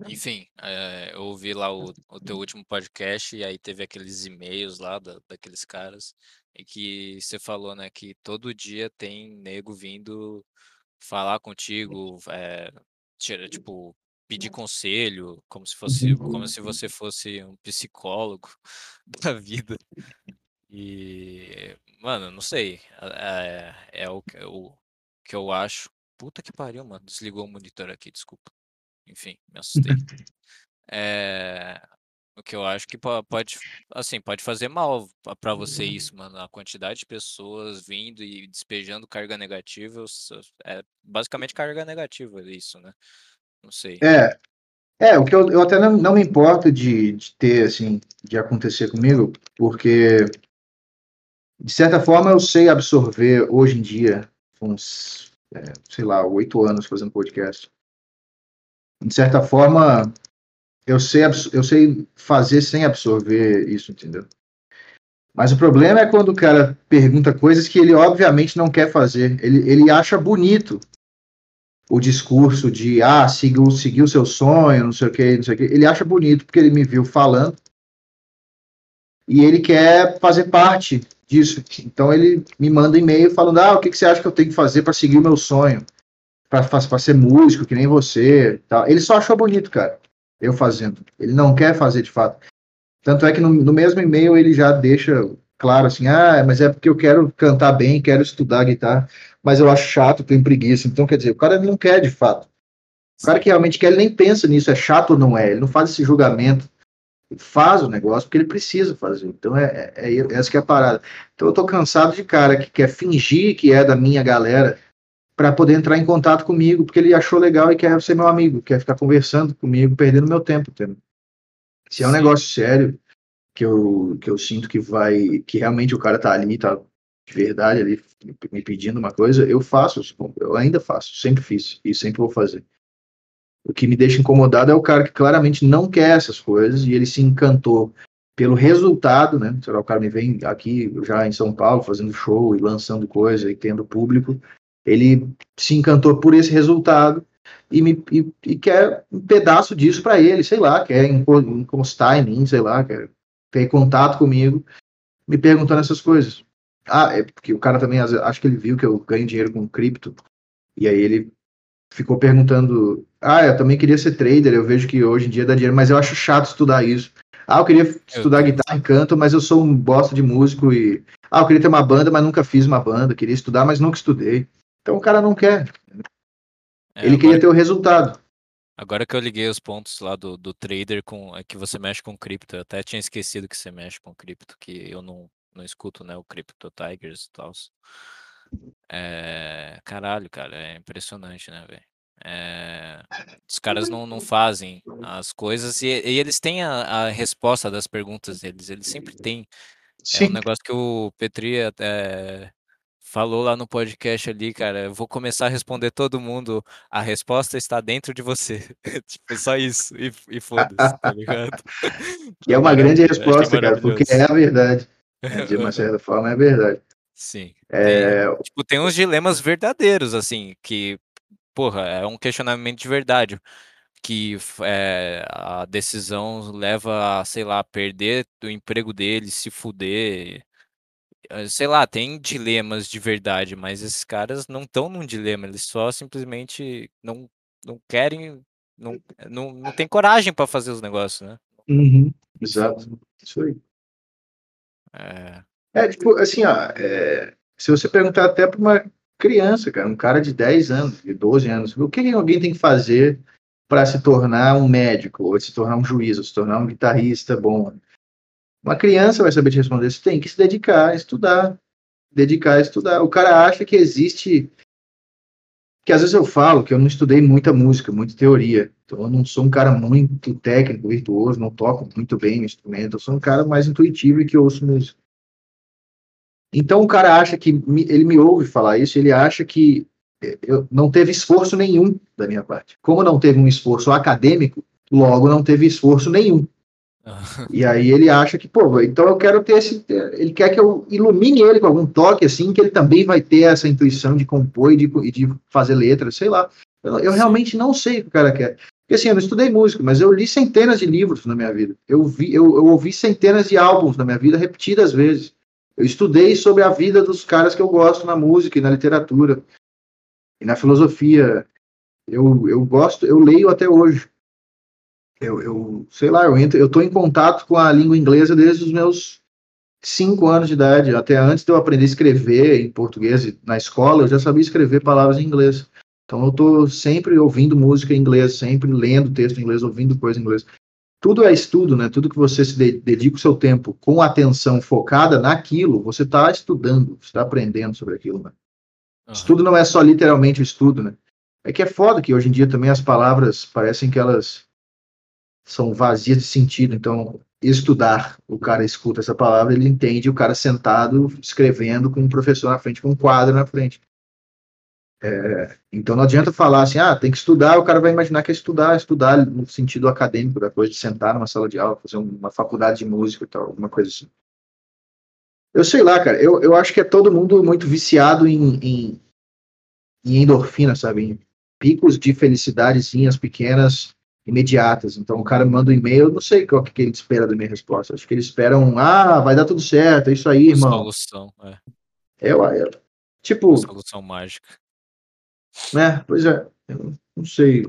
Enfim, é, eu ouvi lá o, o teu último podcast e aí teve aqueles e-mails lá da, daqueles caras e que você falou, né, que todo dia tem nego vindo falar contigo, é, tipo, pedir conselho, como se fosse, como se você fosse um psicólogo da vida. E, mano, não sei. É, é o, o que eu acho. Puta que pariu, mano. Desligou o monitor aqui, desculpa. Enfim, me assustei. É, o que eu acho que pode, assim, pode fazer mal para você isso, mano. A quantidade de pessoas vindo e despejando carga negativa, é basicamente carga negativa isso, né? Não sei. É, é o que eu, eu até não, não me importo de, de ter, assim, de acontecer comigo, porque, de certa forma, eu sei absorver hoje em dia, uns, é, sei lá, oito anos fazendo podcast. De certa forma, eu sei, eu sei fazer sem absorver isso, entendeu? Mas o problema é quando o cara pergunta coisas que ele obviamente não quer fazer. Ele, ele acha bonito o discurso de ah, seguiu, seguiu seu sonho, não sei o que, não sei o que. Ele acha bonito porque ele me viu falando. e ele quer fazer parte disso. Então ele me manda e-mail falando: ah, o que, que você acha que eu tenho que fazer para seguir o meu sonho? Para ser músico, que nem você. Tal. Ele só achou bonito, cara, eu fazendo. Ele não quer fazer de fato. Tanto é que no, no mesmo e-mail ele já deixa claro assim: ah, mas é porque eu quero cantar bem, quero estudar guitarra, mas eu acho chato, tenho preguiça. Então, quer dizer, o cara não quer de fato. O cara que realmente quer, ele nem pensa nisso, é chato ou não é, ele não faz esse julgamento faz o negócio porque ele precisa fazer. Então é, é, é, essa que é a parada. Então eu tô cansado de cara que quer fingir que é da minha galera para poder entrar em contato comigo, porque ele achou legal e quer ser meu amigo, quer ficar conversando comigo, perdendo meu tempo. Entendeu? Se é um negócio sério que eu, que eu sinto que vai, que realmente o cara tá ali, tá de verdade ali me pedindo uma coisa, eu faço, eu ainda faço, sempre fiz e sempre vou fazer. O que me deixa incomodado é o cara que claramente não quer essas coisas e ele se encantou pelo resultado, né? Será o cara me vem aqui já em São Paulo fazendo show e lançando coisa e tendo público. Ele se encantou por esse resultado e, me, e, e quer um pedaço disso para ele, sei lá, quer encostar em mim, sei lá, quer ter contato comigo, me perguntando essas coisas. Ah, é porque o cara também, acho que ele viu que eu ganho dinheiro com cripto, e aí ele ficou perguntando: Ah, eu também queria ser trader, eu vejo que hoje em dia dá dinheiro, mas eu acho chato estudar isso. Ah, eu queria estudar guitarra e canto, mas eu sou um bosta de músico e. Ah, eu queria ter uma banda, mas nunca fiz uma banda. Queria estudar, mas nunca estudei. Então o cara não quer. É, Ele queria ter o resultado. Agora que eu liguei os pontos lá do, do trader com é que você mexe com cripto, eu até tinha esquecido que você mexe com cripto, que eu não, não escuto, né, o Crypto Tigers e tal. É, caralho, cara, é impressionante, né, velho? É, os caras não, não fazem as coisas e, e eles têm a, a, resposta das perguntas deles, eles sempre têm. É um negócio que o Petri até falou lá no podcast ali, cara. Eu vou começar a responder todo mundo. A resposta está dentro de você. tipo, só isso. E, e foda-se, tá ligado? Que é uma grande resposta, cara, porque é a verdade. De uma certa forma, é verdade. Sim. É... Tem, tipo, tem uns dilemas verdadeiros, assim, que, porra, é um questionamento de verdade. Que é, a decisão leva a, sei lá, perder o emprego dele, se fuder. Eh, sei lá, tem dilemas de verdade, mas esses caras não estão num dilema, eles só simplesmente não, não querem, não, não, não tem coragem para fazer os negócios, né? Uhum, exato, isso aí. É... É, tipo, assim, ó, é, se você perguntar até para uma criança, cara, um cara de 10 anos, de 12 anos, o que alguém tem que fazer para se tornar um médico, ou se tornar um juiz, ou se tornar um guitarrista bom? Uma criança vai saber te responder, você tem que se dedicar a estudar, dedicar a estudar. O cara acha que existe que às vezes eu falo que eu não estudei muita música, muita teoria. Então eu não sou um cara muito técnico, virtuoso, não toco muito bem o instrumento. Eu sou um cara mais intuitivo e que ouço música. Então o cara acha que ele me ouve falar isso, ele acha que eh, eu não teve esforço nenhum da minha parte. Como não teve um esforço acadêmico, logo não teve esforço nenhum. E aí ele acha que, pô, então eu quero ter esse. Ele quer que eu ilumine ele com algum toque, assim, que ele também vai ter essa intuição de compor e de, de fazer letras, sei lá. Eu, eu, realmente não sei o que o cara quer. Porque assim, eu não estudei música, mas eu li centenas de livros na minha vida. Eu, vi, eu, eu ouvi centenas de álbuns na minha vida repetidas vezes. Eu estudei sobre a vida dos caras que eu gosto na música e na literatura e na filosofia. Eu, eu gosto, eu leio até hoje. Eu, eu sei lá, eu entro, eu estou em contato com a língua inglesa desde os meus cinco anos de idade. Até antes de eu aprender a escrever em português na escola, eu já sabia escrever palavras em inglês. Então eu estou sempre ouvindo música em inglês, sempre lendo texto em inglês, ouvindo coisa em inglês tudo é estudo, né? Tudo que você se dedica o seu tempo com atenção focada naquilo, você está estudando, está aprendendo sobre aquilo, né? Uhum. Estudo não é só literalmente o estudo, né? É que é foda que hoje em dia também as palavras parecem que elas são vazias de sentido. Então, estudar, o cara escuta essa palavra, ele entende o cara sentado escrevendo com um professor na frente, com um quadro na frente. É, então não adianta falar assim, ah, tem que estudar, o cara vai imaginar que é estudar, estudar no sentido acadêmico da coisa, de sentar numa sala de aula, fazer uma faculdade de música e tal, alguma coisa assim. Eu sei lá, cara, eu, eu acho que é todo mundo muito viciado em, em, em endorfina, sabe? Em picos de felicidadezinhas pequenas, imediatas. Então o cara manda um e-mail, eu não sei qual que ele espera da minha resposta. Acho que ele espera um, ah, vai dar tudo certo, é isso aí, irmão. Solução, é. Eu, eu tipo, Solução mágica. né? Pois é, eu não sei.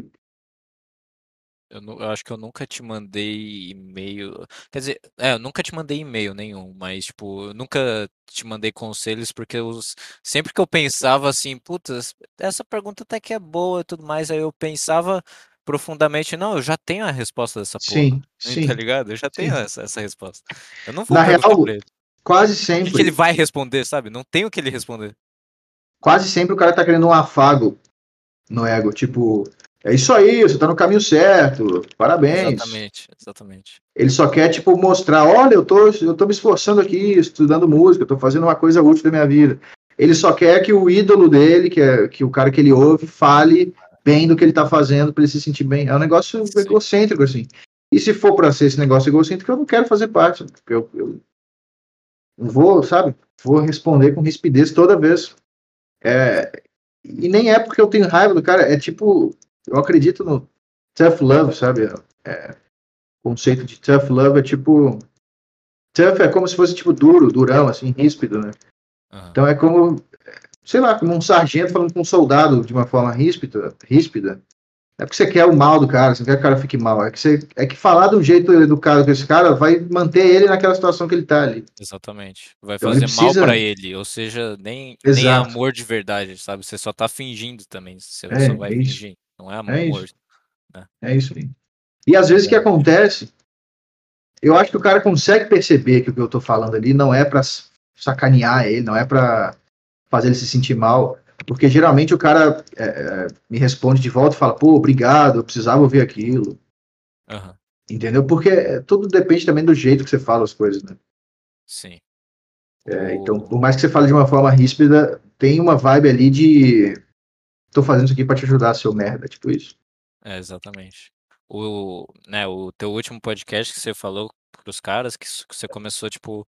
Eu, nu- eu acho que eu nunca te mandei e-mail. Quer dizer, é, eu nunca te mandei e-mail nenhum, mas, tipo, eu nunca te mandei conselhos, porque eu, sempre que eu pensava assim, putz, essa pergunta até que é boa e tudo mais, aí eu pensava profundamente, não, eu já tenho a resposta dessa porra, Sim, sim. tá ligado? Eu já tenho essa, essa resposta. Eu não vou Na real, pra ele. quase O que que sempre, ele vai responder, sabe? Não tem o que ele responder. quase sempre o cara tá querendo um afago no ego, tipo, é isso aí, você tá no caminho certo, parabéns. Exatamente, exatamente. Ele só quer, tipo, mostrar, olha, eu tô, eu tô me esforçando aqui, estudando música, eu tô fazendo uma coisa útil da minha vida. Ele só quer que o ídolo dele, que é que o cara que ele ouve, fale bem do que ele tá fazendo para ele se sentir bem. É um negócio Sim. egocêntrico, assim. E se for para ser esse negócio egocêntrico, eu não quero fazer parte. porque Eu, eu não vou, sabe? Vou responder com rispidez toda vez. É, e nem é porque eu tenho raiva do cara, é tipo, eu acredito no self-love, sabe? É, o conceito de self-love é tipo. Tough é como se fosse tipo duro, durão, assim, ríspido, né? Aham. Então é como, sei lá, como um sargento falando com um soldado de uma forma ríspida, ríspida. É porque você quer o mal do cara, você não quer que o cara fique mal. É que, você, é que falar de um jeito educado com esse cara vai manter ele naquela situação que ele tá ali. Exatamente. Vai Então fazer mal precisa- pra ele, ou seja, nem, nem é Exato. amor de verdade, sabe? Você só tá fingindo também. Você É, só vai é isso. fingir. Não é amor. É isso. É isso aí. E às vezes o que acontece, eu acho que o cara consegue perceber que o que eu tô falando ali não é pra sacanear ele, não é pra fazer ele se sentir mal. Porque geralmente o cara é, me responde de volta e fala, pô, obrigado, eu precisava ouvir aquilo. Aham, Entendeu? Porque tudo depende também do jeito que você fala as coisas, né? Sim. É, O- então, por mais que você fale de uma forma ríspida, tem uma vibe ali de tô fazendo isso aqui pra te ajudar, seu merda, tipo isso. É, exatamente. O, né, o teu último podcast que você falou pros caras, que você começou, tipo,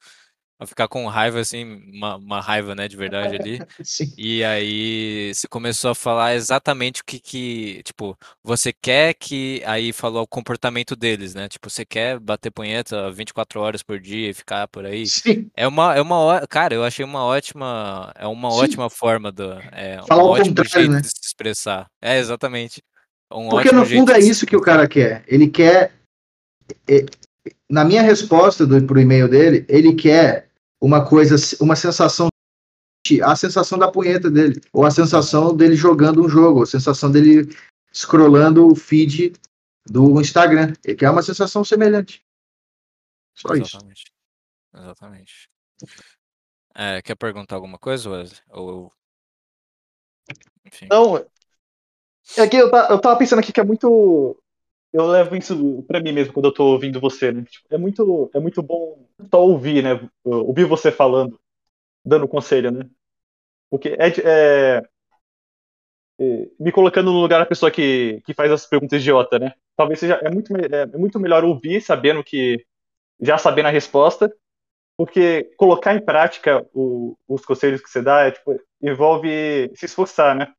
a ficar com raiva, assim, uma, uma raiva, né, de verdade ali. Sim. E aí você começou a falar exatamente o que que, tipo, você quer que, aí falou o comportamento deles, né? Tipo, você quer bater punheta 24 horas por dia e ficar por aí. Sim. É uma, é uma, cara, eu achei uma ótima, é uma Sim. ótima forma do, é Falar ótimo contrário, jeito né? de se expressar. É, exatamente. Um Porque no fundo é isso que o cara quer. Ele quer. é, Na minha resposta do, pro e-mail dele, ele quer uma coisa, uma sensação, a sensação da punheta dele, ou a sensação dele jogando um jogo, ou a sensação dele scrollando o feed do Instagram. Ele quer uma sensação semelhante. Só isso. Exatamente. Exatamente. É, quer perguntar alguma coisa, Wesley? Ou, enfim. Não, é que eu, ta- eu tava pensando aqui que é muito. Eu levo isso pra mim mesmo quando eu tô ouvindo você, né? Tipo, É muito, é muito bom só ouvir, né? Ouvir você falando, dando conselho, né? Porque é, é- é, me colocando no lugar da pessoa que, que faz as perguntas idiota, né? Talvez seja é muito, é, é muito melhor ouvir sabendo que já sabendo a resposta, porque colocar em prática o- os conselhos que você dá é, tipo, envolve se esforçar, né?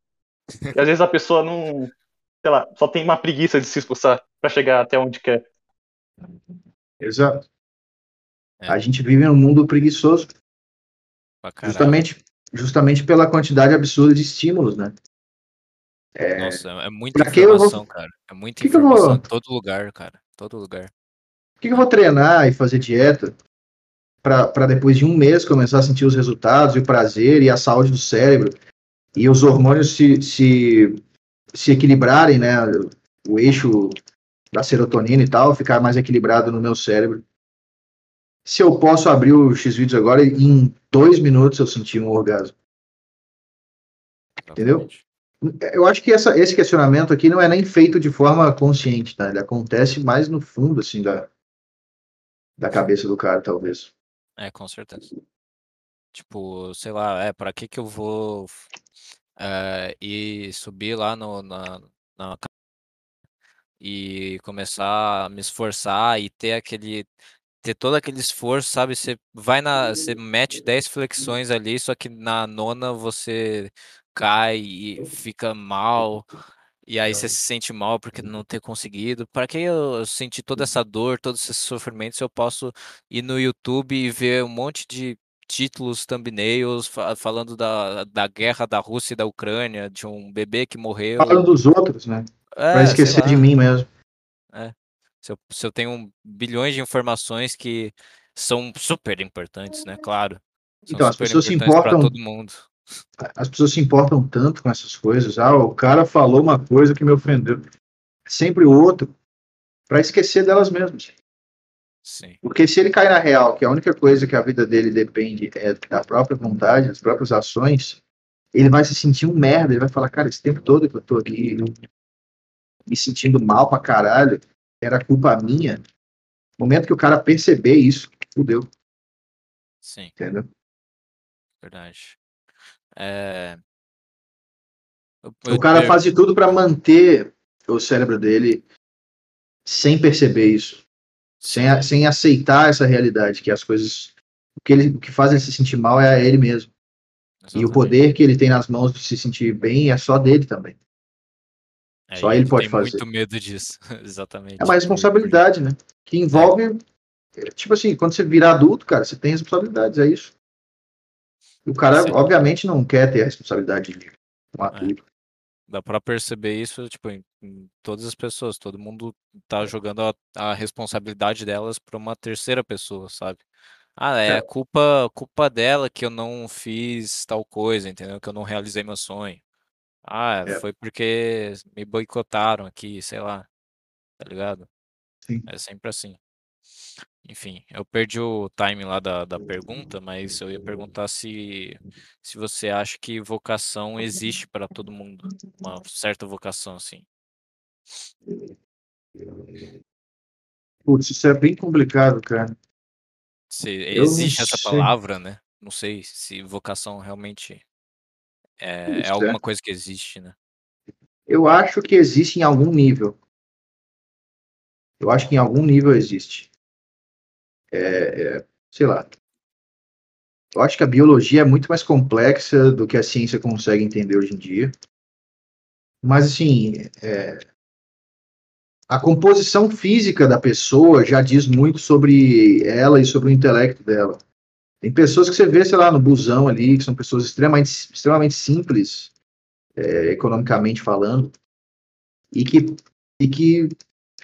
E às vezes a pessoa não, sei lá, só tem uma preguiça de se esforçar pra chegar até onde quer. Exato. É. A gente vive num mundo preguiçoso, justamente, justamente pela quantidade absurda de estímulos, né? Nossa, é muita pra que eu vou- informação, cara. É muita que que eu vou- informação em todo lugar, cara. Todo lugar. Por que que eu vou treinar e fazer dieta para depois de um mês começar a sentir os resultados e o prazer e a saúde do cérebro e os hormônios se, se, se equilibrarem, né? O eixo da serotonina e tal, ficar mais equilibrado no meu cérebro. Se eu posso abrir o X-Vídeos agora em dois minutos eu sentir um orgasmo. Entendeu? Eu acho que essa, esse questionamento aqui não é nem feito de forma consciente, tá? Ele acontece mais no fundo, assim, da, da cabeça do cara, talvez. É, com certeza. Tipo, sei lá, é, pra que que eu vou é, ir subir lá no, na, na e começar a me esforçar e ter aquele, ter todo aquele esforço, sabe? Você vai na, você mete 10 flexões ali, só que na nona você cai e fica mal. E aí você se sente mal porque não ter conseguido. Para que eu sentir toda essa dor, todos esses sofrimentos, eu posso ir no YouTube e ver um monte de títulos, thumbnails, fa falando da da guerra da Rússia e da Ucrânia, de um bebê que morreu. Falando dos outros, né? É, Pra esquecer de mim mesmo. É. Se eu se eu tenho bilhões de informações que são super importantes, né, claro. São Então, as pessoas se importam todo mundo. as pessoas se importam tanto com essas coisas. Ah, o cara falou uma coisa que me ofendeu. Sempre o outro, para esquecer delas mesmas. Sim. Porque se ele cair na real, que a única coisa que a vida dele depende é da própria vontade, das próprias ações, ele vai se sentir um merda. Ele vai falar, cara, esse tempo todo que eu tô aqui me sentindo mal pra caralho, era culpa minha. No momento que o cara perceber isso, fudeu, Sim, entendeu? verdade. Eu O cara eu faz de tudo para manter o cérebro dele sem perceber isso, sem, a- sem aceitar essa realidade, que as coisas. O que, ele, o que faz ele se sentir mal é a ele mesmo. E o exatamente. poder que ele tem nas mãos de se sentir bem é só dele também. É, só e ele pode tem fazer. muito medo disso, exatamente. É uma responsabilidade, né? Que envolve. é, Tipo assim, quando você virar adulto, cara, você tem responsabilidades, é isso. E o cara, Sim. obviamente, não quer ter a responsabilidade de um adulto. Dá pra perceber isso, tipo, em, em todas as pessoas. Todo mundo tá jogando a, a responsabilidade delas pra uma terceira pessoa, sabe? Ah, é É. culpa, culpa dela que eu não fiz tal coisa, entendeu? Que eu não realizei meu sonho. Ah, É. foi porque me boicotaram aqui, sei lá. Tá ligado? Sim. É sempre assim. Enfim, eu perdi o time lá da, da pergunta, mas eu ia perguntar se, se você acha que vocação existe para todo mundo. Uma certa vocação, assim. Putz, isso é bem complicado, cara. Se existe essa palavra, né? Não sei se vocação realmente é, é é. alguma coisa que existe, né? Eu acho que existe em algum nível. Eu acho que em algum nível existe. É, é, sei lá. Eu acho que a biologia é muito mais complexa do que a ciência consegue entender hoje em dia. Mas, assim, é, a composição física da pessoa já diz muito sobre ela e sobre o intelecto dela. Tem pessoas que você vê, sei lá, no busão ali, que são pessoas extremamente, extremamente simples, é, economicamente falando, e que, e que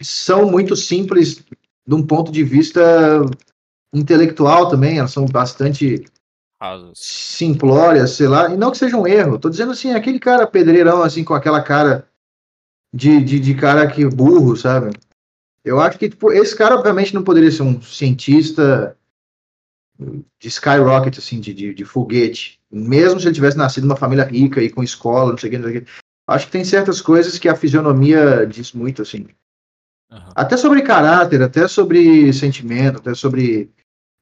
são muito simples de um ponto de vista intelectual também, elas são bastante simplórias, sei lá, e não que seja um erro, tô dizendo assim, aquele cara pedreirão, assim, com aquela cara de, de, de cara que burro, sabe? Eu acho que, tipo, esse cara, obviamente, não poderia ser um cientista de skyrocket, assim, de, de, de foguete, mesmo se ele tivesse nascido numa família rica e com escola, não sei o que, não sei o que. Acho que tem certas coisas que a fisionomia diz muito, assim. Aham. Até sobre caráter, até sobre sentimento, até sobre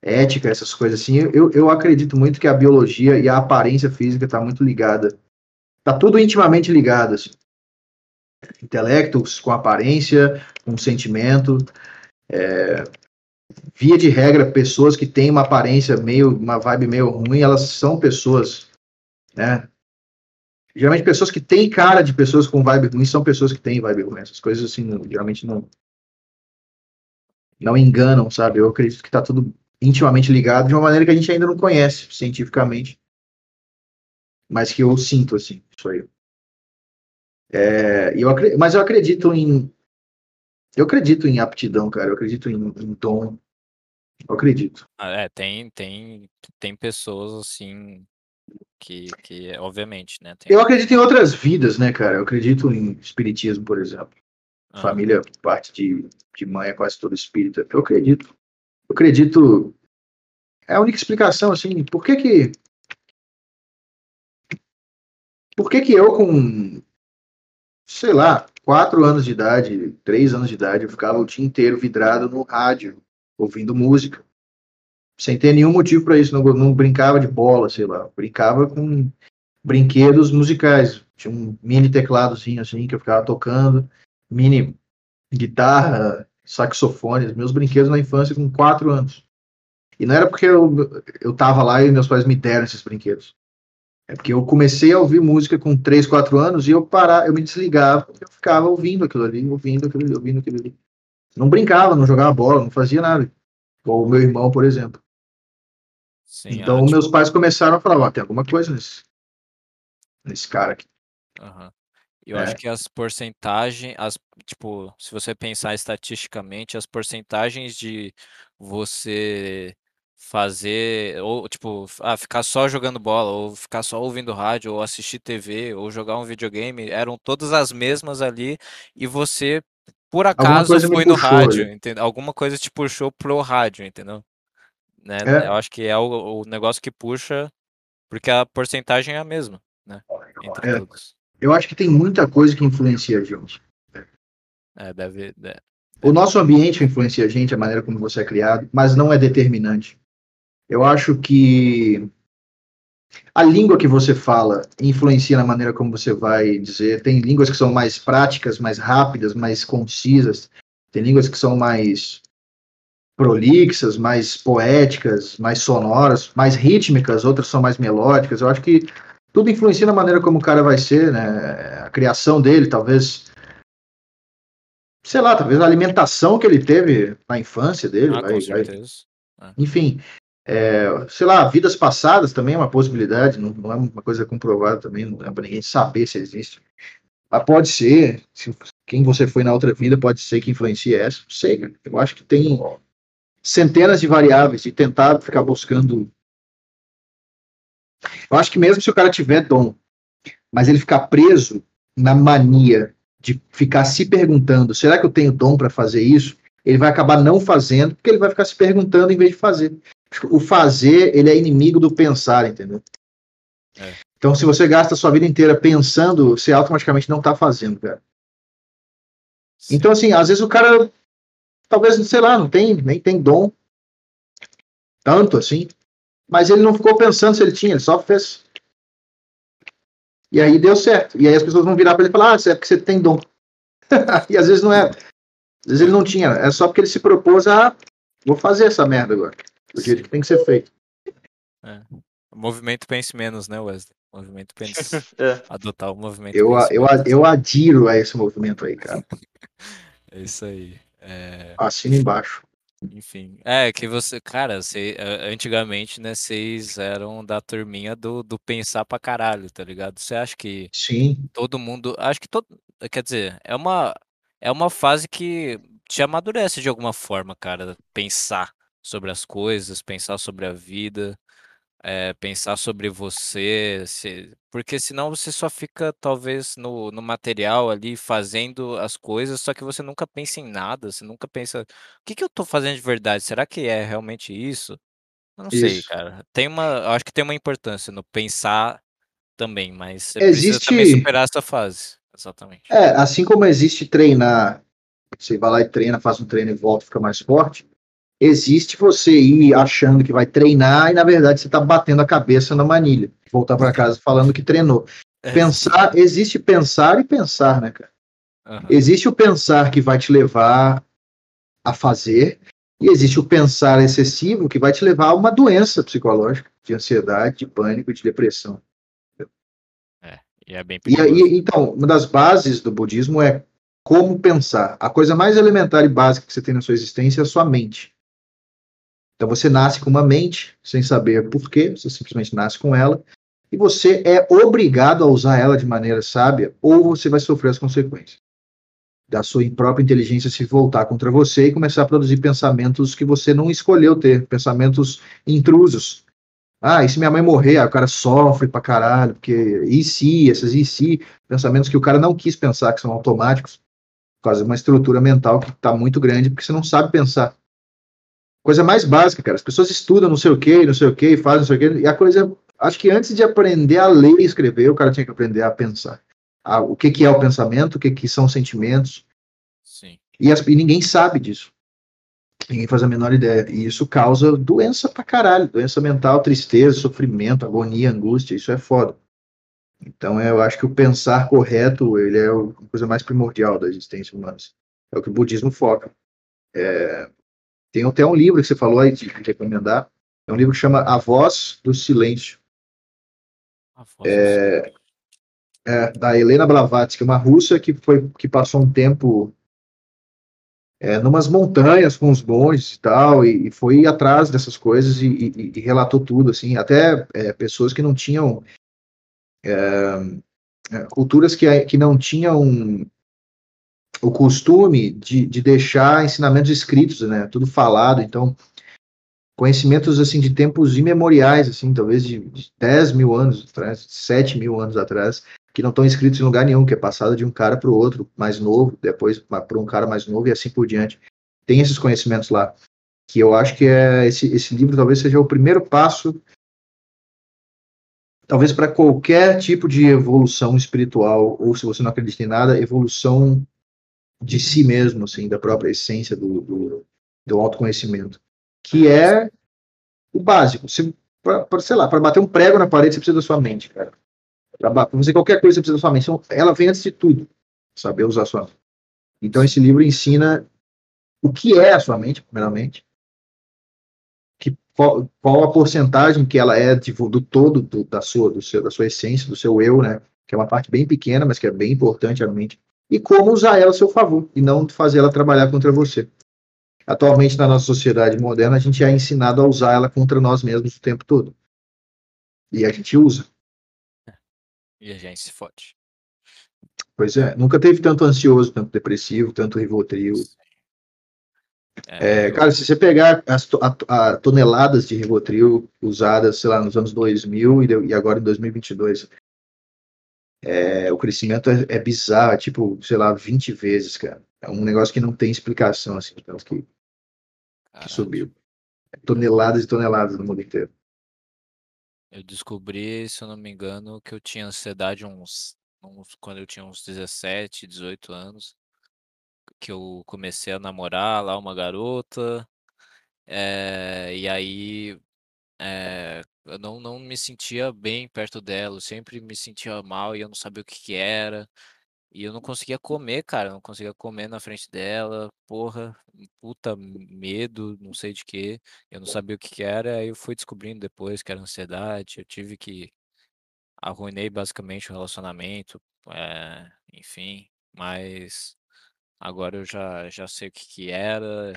ética, essas coisas assim. Eu, eu acredito muito que a biologia e a aparência física está muito ligada. Tá tudo intimamente ligado, assim. Intelecto com aparência, com sentimento. É, via de regra, pessoas que têm uma aparência meio, uma vibe meio ruim, elas são pessoas, né? Geralmente pessoas que têm cara de pessoas com vibe ruim são pessoas que têm vibe ruim. Essas coisas assim, não- geralmente não não enganam, sabe? Eu acredito que está tudo intimamente ligado de uma maneira que a gente ainda não conhece cientificamente, mas que eu sinto assim, isso aí. É, eu, mas eu acredito em eu acredito em aptidão, cara. Eu acredito em, em dom. Eu acredito. Ah, É, tem, tem, tem pessoas assim que, que obviamente, né? Tem, Eu acredito em outras vidas, né, cara? Eu acredito em espiritismo, por exemplo. Ah, Família, parte de, de mãe é quase toda espírita. Eu acredito. Eu acredito. É a única explicação, assim, por que que. Por que que eu, com. Sei lá, quatro anos de idade, três anos de idade, eu ficava o dia inteiro vidrado no rádio, ouvindo música. Sem ter nenhum motivo para isso. Não, não brincava de bola, sei lá. Brincava com brinquedos musicais. Tinha um mini tecladozinho assim que eu ficava tocando, mini guitarra, saxofone, meus brinquedos na infância com quatro anos. E não era porque eu, eu tava lá e meus pais me deram esses brinquedos. É porque eu comecei a ouvir música com 3, 4 anos e eu parar, eu me desligava, eu ficava ouvindo aquilo ali, ouvindo aquilo ali, ouvindo aquilo ali. Não brincava, não jogava bola, não fazia nada. Ou o meu irmão, por exemplo. Sim, então, meus tipo... pais começaram a falar: tem alguma coisa nesse, nesse cara aqui. Uhum. Eu é. acho que as porcentagens, as, tipo, se você pensar estatisticamente, as porcentagens de você fazer, ou tipo, ah, ficar só jogando bola, ou ficar só ouvindo rádio, ou assistir TV, ou jogar um videogame, eram todas as mesmas ali, e você, por acaso, foi no rádio, entendeu? Alguma coisa te puxou pro rádio, entendeu? Né? É. Eu acho que é o, o negócio que puxa, porque a porcentagem é a mesma, né? Entre é. todos. Eu acho que tem muita coisa que influencia a gente. É, deve, deve. O nosso ambiente influencia a gente, a maneira como você é criado, mas não é determinante. Eu acho que a língua que você fala influencia na maneira como você vai dizer. Tem línguas que são mais práticas, mais rápidas, mais concisas. Tem línguas que são mais prolixas, mais poéticas, mais sonoras, mais rítmicas, outras são mais melódicas. Eu acho que tudo influencia na maneira como o cara vai ser, né? A criação dele, talvez. Sei lá, talvez a alimentação que ele teve na infância dele. Ah, vai, com certeza. Vai... É. Enfim, é, sei lá, vidas passadas também é uma possibilidade, não, não é uma coisa comprovada também, não é para ninguém saber se existe. Mas pode ser, se, quem você foi na outra vida pode ser que influencie essa, não sei, cara. Eu acho que tem centenas de variáveis e tentar ficar buscando eu acho que mesmo se o cara tiver dom, mas ele ficar preso na mania de ficar se perguntando, será que eu tenho dom para fazer isso? Ele vai acabar não fazendo, porque ele vai ficar se perguntando em vez de fazer. O fazer, ele é inimigo do pensar, entendeu? É. Então, se você gasta a sua vida inteira pensando, você automaticamente não está fazendo, cara. Sim. Então, assim, às vezes o cara, talvez, sei lá, não tem, nem tem dom tanto assim, mas ele não ficou pensando se ele tinha, ele só fez. E aí deu certo. E aí as pessoas vão virar para ele e falar: Ah, é porque você tem dom. e às vezes não é. Às vezes ele não tinha. É só porque ele se propôs a. Vou fazer essa merda agora. Do jeito que tem que ser feito. É. O movimento pense menos, né, Wesley? O movimento pense. é. Adotar o movimento. Eu, eu, eu adiro a esse movimento aí, cara. é isso aí. É... Assina embaixo. Enfim, é que você, cara, você, antigamente, né, vocês eram da turminha do, do pensar pra caralho, tá ligado? Você acha que Sim. todo mundo, acho que todo, quer dizer, é uma, é uma fase que te amadurece de alguma forma, cara, pensar sobre as coisas, pensar sobre a vida é, pensar sobre você, se, porque senão você só fica talvez no, no material ali fazendo as coisas, só que você nunca pensa em nada, você nunca pensa, o que, que eu tô fazendo de verdade? Será que é realmente isso? Eu não sei, cara. Tem uma, eu acho que tem uma importância no pensar também, mas você precisa também superar essa fase. Exatamente. É, assim como existe treinar, você vai lá e treina, faz um treino e volta, fica mais forte existe você ir achando que vai treinar e na verdade você está batendo a cabeça na manilha. Voltar para casa falando que treinou. É. Pensar, existe pensar e pensar, né, cara? Uhum. Existe o pensar que vai te levar a fazer e existe o pensar excessivo que vai te levar a uma doença psicológica, de ansiedade, de pânico, de depressão. É, e é bem e, e, Então, uma das bases do budismo é como pensar. A coisa mais elementar e básica que você tem na sua existência é a sua mente. Então você nasce com uma mente, sem saber por quê, você simplesmente nasce com ela, e você é obrigado a usar ela de maneira sábia, ou você vai sofrer as consequências da sua própria inteligência se voltar contra você e começar a produzir pensamentos que você não escolheu ter, pensamentos intrusos. Ah, e se minha mãe morrer? Ah, o cara sofre pra caralho, porque e se, esses e se, pensamentos que o cara não quis pensar, que são automáticos, de uma estrutura mental que está muito grande, porque você não sabe pensar. Coisa mais básica, cara. As pessoas estudam não sei o que, não sei o que, fazem não sei o que, e a coisa. Acho que antes de aprender a ler e escrever, o cara tinha que aprender a pensar. Ah, o que, que é o pensamento, o que, que são sentimentos. Sim. E, as, e ninguém sabe disso. Ninguém faz a menor ideia. E isso causa doença pra caralho. Doença mental, tristeza, sofrimento, agonia, angústia. Isso é foda. Então eu acho que o pensar correto, ele é a coisa mais primordial da existência humana. É o que o budismo foca. É, tem até um livro que você falou aí de recomendar. É um livro que chama A Voz do Silêncio. A voz do é, é, da Helena Blavatsky, uma russa que foi que passou um tempo é, numas montanhas com os monges e tal, e, e foi atrás dessas coisas e, e, e relatou tudo, assim, até é, pessoas que não tinham é, é culturas que, que não tinham o costume de, de deixar ensinamentos escritos, né, tudo falado, então conhecimentos assim de tempos imemoriais, assim, talvez de, de 10 mil anos atrás, 7 mil anos atrás, que não estão escritos em lugar nenhum, que é passado de um cara para o outro, mais novo, depois para um cara mais novo e assim por diante. Tem esses conhecimentos lá, que eu acho que é esse, esse livro talvez seja o primeiro passo, talvez para qualquer tipo de evolução espiritual, ou se você não acredita em nada, evolução de si mesmo, assim, da própria essência do, do, do autoconhecimento, que é o básico. Se, pra, pra, sei lá, para bater um prego na parede, você precisa da sua mente, cara. Para fazer qualquer coisa, você precisa da sua mente. Então, ela vem antes de tudo, saber usar a sua mente. Então, esse livro ensina o que é a sua mente, primeiramente, que, qual, qual a porcentagem que ela é de, do todo do, da, sua, do seu, da sua essência, do seu eu, né? Que é uma parte bem pequena, mas que é bem importante a mente. E como usar ela a seu favor, e não fazer ela trabalhar contra você. Atualmente, na nossa sociedade moderna, a gente é ensinado a usar ela contra nós mesmos o tempo todo. E a gente usa. E a gente se fode. Pois é, nunca teve tanto ansioso, tanto depressivo, tanto rivotril. É, é, cara, se você pegar as a, a toneladas de rivotril usadas, sei lá, nos anos 2000 e, e agora em 2022, é, o crescimento é, é, bizarro, é tipo, sei lá, 20 vezes, cara. É um negócio que não tem explicação, assim, tanto que, que subiu. Toneladas e toneladas no mundo inteiro. Eu descobri, se eu não me engano, que eu tinha ansiedade uns, uns quando eu tinha uns 17, 18 anos, que eu comecei a namorar lá uma garota, é, e aí é, eu não, não me sentia bem perto dela, eu sempre me sentia mal e eu não sabia o que que era. E eu não conseguia comer, cara, não conseguia comer na frente dela, porra, puta medo, não sei de quê. Eu não sabia o que que era, aí eu fui descobrindo depois que era ansiedade, eu tive que arruinei basicamente o relacionamento, eh, enfim, mas agora eu já já sei o que que era.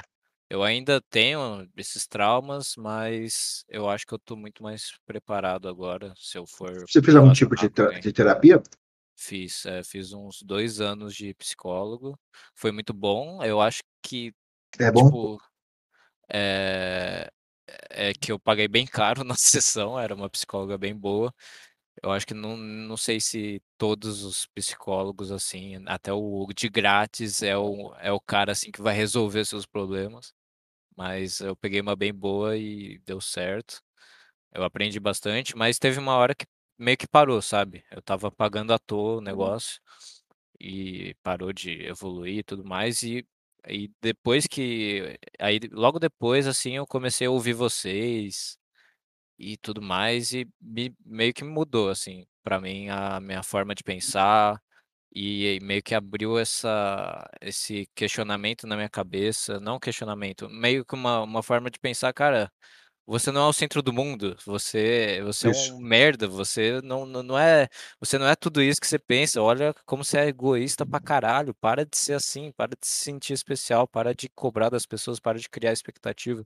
Eu ainda tenho esses traumas, mas eu acho que eu tô muito mais preparado agora, se eu for Você fez algum tipo de, de terapia? Fiz, é, fiz uns dois anos de psicólogo, foi muito bom. Eu acho que, É bom? tipo, é, é que eu paguei bem caro na sessão, era uma psicóloga bem boa. Eu acho que não, não sei se todos os psicólogos, assim, até o de grátis é o, é o cara, assim, que vai resolver seus problemas. Mas eu peguei uma bem boa e deu certo. Eu aprendi bastante, mas teve uma hora que meio que parou, sabe? Eu tava pagando à toa o uhum. negócio e parou de evoluir e tudo mais. E, e depois que. Aí, logo depois, assim, eu comecei a ouvir vocês e tudo mais, e me, meio que mudou, assim, para mim, a minha forma de pensar. E meio que abriu essa, esse questionamento na minha cabeça, não questionamento, meio que uma, uma forma de pensar, cara, você não é o centro do mundo, você você é um merda, você não não é você não é tudo isso que você pensa, olha como você é egoísta pra caralho, para de ser assim, para de se sentir especial, para de cobrar das pessoas, para de criar expectativa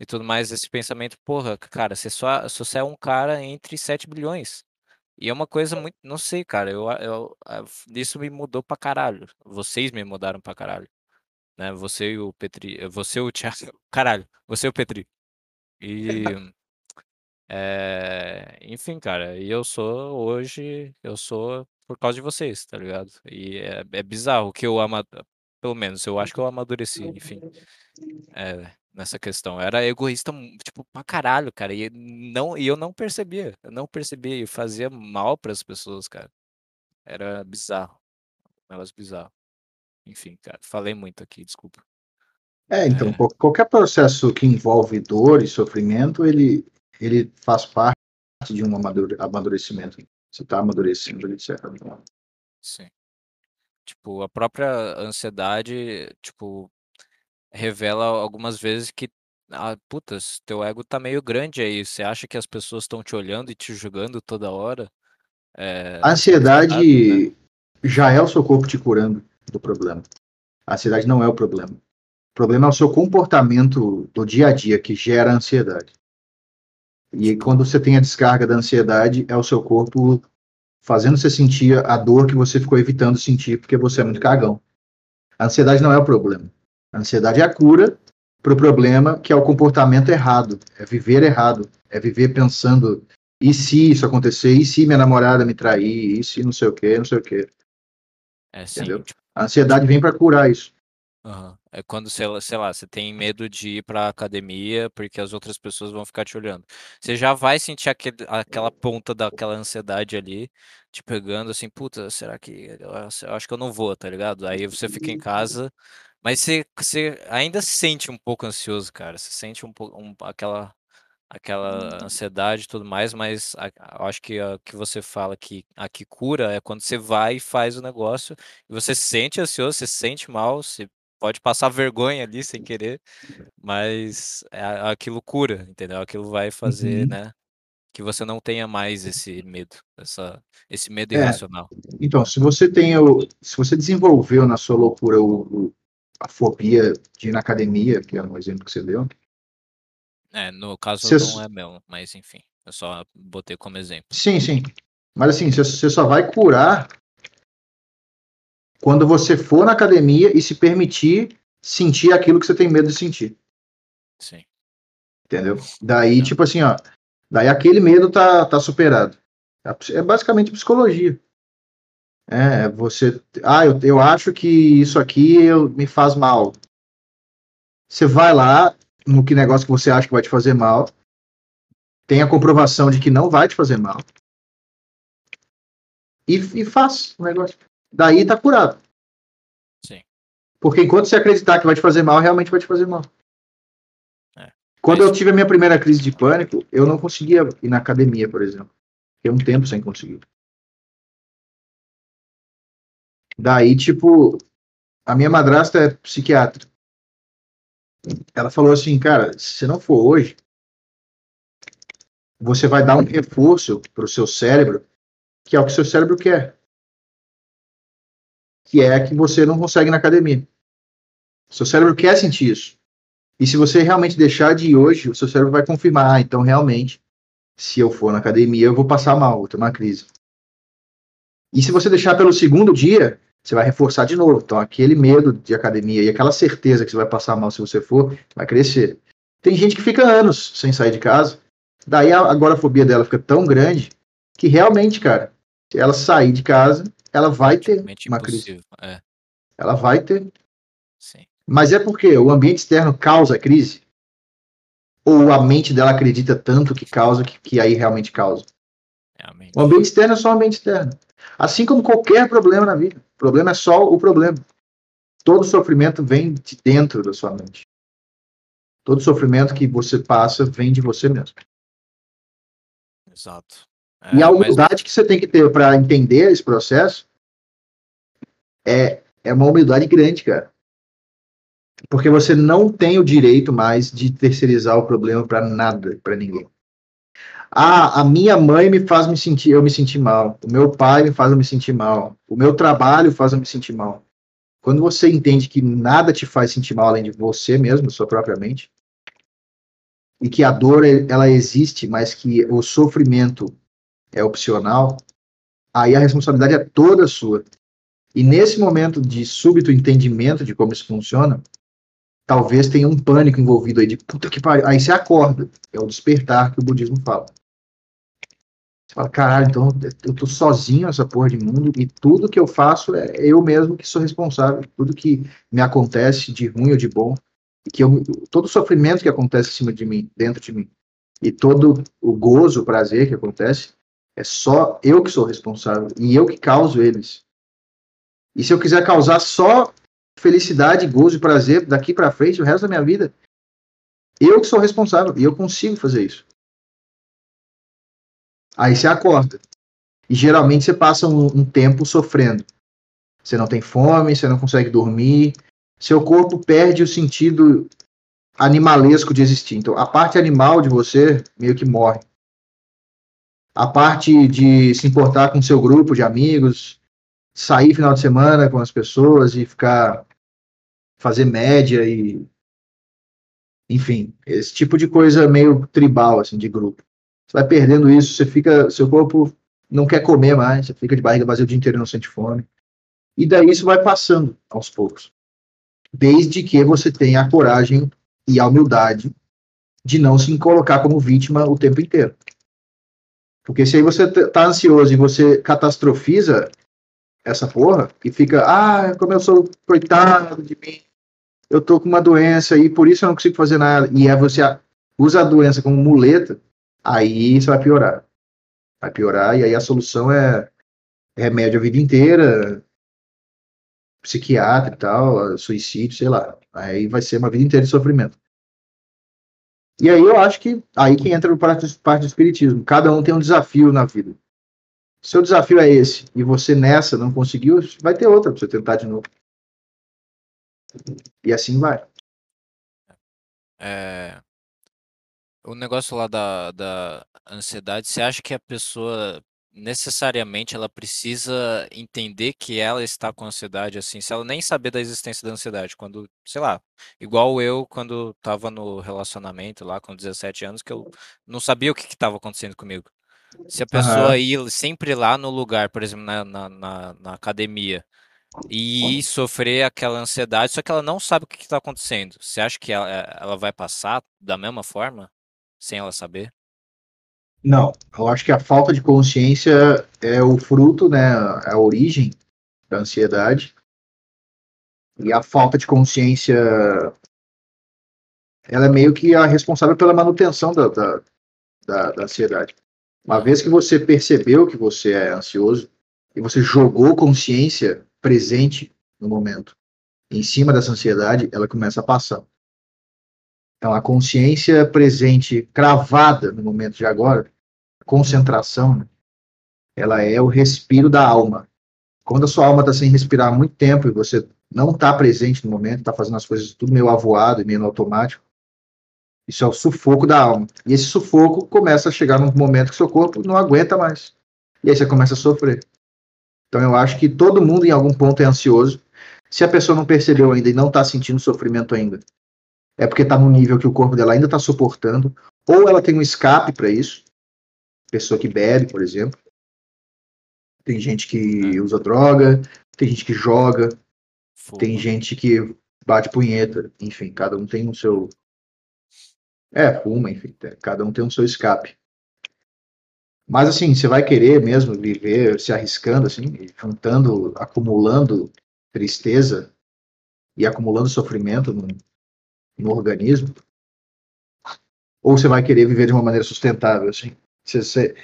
e tudo mais. Esse pensamento, porra, cara, você só você é um cara entre 7 bilhões. E é uma coisa muito não sei, cara, eu eu isso me mudou pra caralho, vocês me mudaram pra caralho, né, você e o Petri você e o Thiago caralho, você e o Petri. E, eh, enfim, cara, e eu sou hoje eu sou por causa de vocês, tá ligado? E é é bizarro que eu ama pelo menos eu acho que eu amadureci, enfim, eh, nessa questão. era egoísta, tipo, pra caralho, cara, e não e eu não percebia, eu não percebia e fazia mal para as pessoas, cara. Era bizarro, negócio bizarro. Enfim, cara, falei muito aqui, desculpa. É, então, é. qualquer processo que envolve dor e sofrimento, ele, ele faz parte de um amadurecimento. Você está amadurecendo forma. Sim. Tipo, a própria ansiedade, tipo, revela algumas vezes que, ah, putas, teu ego tá meio grande aí. Você acha que as pessoas estão te olhando e te julgando toda hora? É, A ansiedade sabe, né? já é o seu corpo te curando do problema. A ansiedade não é o problema. O problema é o seu comportamento do dia a dia que gera ansiedade. E quando você tem a descarga da ansiedade, é o seu corpo fazendo você sentir a dor que você ficou evitando sentir porque você é muito cagão. A ansiedade não é o problema. A ansiedade é a cura para o problema que é o comportamento errado, é viver errado, é viver pensando e se isso acontecer, e se minha namorada me trair, e se não sei o que, não sei o que. É sim, Entendeu? tipo, A ansiedade vem para curar isso. aham. É quando, sei lá, sei lá, você tem medo de ir pra academia porque as outras pessoas vão ficar te olhando. Você já vai sentir aquele, aquela ponta daquela ansiedade ali, te pegando assim, puta, será que eu, acho- que eu não vou, tá ligado? Aí você fica em casa, mas você, você ainda se sente um pouco ansioso, cara. Você sente um pouco um, aquela aquela ansiedade e tudo mais, mas a eu acho que a que você fala que a que cura é quando você vai e faz o negócio, e você se sente ansioso, você se sente mal, você pode passar vergonha ali sem querer, mas, eh, aquilo cura, entendeu? Aquilo vai fazer, Uhum. né, que você não tenha mais esse medo, essa esse medo É, irracional. então, se você tem o, se você desenvolveu na sua loucura o, o- a fobia de ir na academia, que é um exemplo que você deu, É, no caso você, não é meu, mas enfim, eu só botei como exemplo. sim, sim, mas assim, você só vai curar quando você for na academia e se permitir sentir aquilo que você tem medo de sentir, Sim. entendeu? Daí, tipo assim, ó, daí aquele medo tá, tá superado. É basicamente psicologia. É, você, ah, eu, eu acho que isso aqui eu, me faz mal. Você vai lá no que negócio que você acha que vai te fazer mal, tem a comprovação de que não vai te fazer mal, e, e faz o negócio. Daí tá curado. Sim. Porque enquanto você acreditar que vai te fazer mal, realmente vai te fazer mal. É. Quando Mas- eu tive a minha primeira crise de pânico, eu não conseguia ir na academia, por exemplo. Fiquei um tempo sem conseguir. Daí, tipo, a minha madrasta é psiquiatra. Ela falou assim, cara, se você não for hoje, você vai dar um reforço pro seu cérebro, que é o que seu cérebro quer. Que é que você não consegue na academia. Seu cérebro quer sentir isso. E se você realmente deixar de ir hoje, o seu cérebro vai confirmar, ah, então realmente, se eu for na academia, eu vou passar mal, vou ter uma crise. E se você deixar pelo segundo dia, você vai reforçar de novo. Então, aquele medo de academia e aquela certeza que você vai passar mal se você for, vai crescer. Tem gente que fica anos sem sair de casa, daí a agorafobia dela fica tão grande que realmente, cara, se ela sair de casa, ela vai ter uma crise. É, Ela vai ter. sim. Mas é porque o ambiente externo causa a crise? Ou a mente dela acredita tanto que causa que, que aí realmente causa? Realmente. O ambiente externo é só o ambiente externo. Assim como qualquer problema na vida. O problema é só o problema. Todo sofrimento vem de dentro da sua mente. Todo sofrimento que você passa vem de você mesmo. Exato. E É, a mas humildade que você tem que ter para entender esse processo é, é uma humildade grande, cara. Porque você não tem o direito mais de terceirizar o problema para nada, para ninguém. Ah, a minha mãe me faz me sentir, eu me sentir mal. O meu pai me faz eu me sentir mal. O meu trabalho faz eu me sentir mal. Quando você entende que nada te faz sentir mal além de você mesmo, sua própria mente, e que a dor ela existe, mas que o sofrimento é opcional, aí a responsabilidade é toda sua. E nesse momento de súbito entendimento de como isso funciona, talvez tenha um pânico envolvido aí de puta que pariu. Aí você acorda, é o despertar que o budismo fala. Você fala, caralho, então eu tô sozinho nessa porra de mundo e tudo que eu faço é eu mesmo que sou responsável. Tudo que me acontece de ruim ou de bom, que eu, todo o sofrimento que acontece em cima de mim, dentro de mim, e todo o gozo, o prazer que acontece, é só eu que sou responsável e eu que causo eles. E se eu quiser causar só felicidade, gozo e prazer daqui para frente, o resto da minha vida, eu que sou responsável e eu consigo fazer isso. Aí você acorda. E geralmente você passa um, um tempo sofrendo. Você não tem fome, você não consegue dormir, seu corpo perde o sentido animalesco de existir. Então, a parte animal de você meio que morre. A parte de se importar com seu grupo de amigos, sair final de semana com as pessoas e ficar fazer média e enfim, esse tipo de coisa meio tribal assim de grupo. Você vai perdendo isso, você fica, seu corpo não quer comer mais, você fica de barriga vazia o dia inteiro não sente fome. E daí isso vai passando aos poucos. Desde que você tenha a coragem e a humildade de não se colocar como vítima o tempo inteiro. Porque se aí você tá ansioso e você catastrofiza essa porra e fica, ah, como eu sou coitado de mim, eu tô com uma doença e por isso eu não consigo fazer nada. E aí você usa a doença como muleta, aí isso vai piorar. Vai piorar e aí a solução é remédio a vida inteira, psiquiatra e tal, suicídio, sei lá. Aí vai ser uma vida inteira de sofrimento. E aí eu acho que aí que entra o parte, parte do espiritismo. Cada um tem um desafio na vida. Seu desafio é esse, e você nessa não conseguiu, vai ter outra para você tentar de novo. E assim vai. É, o negócio lá da, da ansiedade, você acha que a pessoa necessariamente ela precisa entender que ela está com ansiedade, assim, se ela nem saber da existência da ansiedade, quando, sei lá, igual eu quando estava no relacionamento lá com 17 anos, que eu não sabia o que estava acontecendo comigo. Se a pessoa ir sempre lá no lugar, por exemplo, na, na, na, na academia, e sofrer aquela ansiedade, só que ela não sabe o que está acontecendo. Você acha que ela, ela vai passar da mesma forma, sem ela saber? Não, eu acho que a falta de consciência é o fruto, né, a origem da ansiedade. E a falta de consciência, ela é meio que a responsável pela manutenção da, da, da, da ansiedade. Uma vez que você percebeu que você é ansioso e você jogou consciência presente no momento em cima dessa ansiedade, ela começa a passar. Então, a consciência presente, cravada no momento de agora, concentração, né, ela é o respiro da alma. Quando a sua alma está sem respirar muito tempo e você não está presente no momento, está fazendo as coisas tudo meio avoado e meio automático, isso é o sufoco da alma. E esse sufoco começa a chegar num momento que seu corpo não aguenta mais. E aí você começa a sofrer. Então eu acho que todo mundo em algum ponto é ansioso. Se a pessoa não percebeu ainda e não está sentindo sofrimento ainda, é porque está no nível que o corpo dela ainda está suportando, ou ela tem um escape para isso. Pessoa que bebe, por exemplo. Tem gente que usa droga, tem gente que joga, tem gente que bate punheta, enfim, cada um tem o seu. É, fuma, enfim, cada um tem o seu escape. Mas assim, você vai querer mesmo viver se arriscando, assim, juntando, acumulando tristeza e acumulando sofrimento no, organismo? Ou você vai querer viver de uma maneira sustentável, assim? Você, você...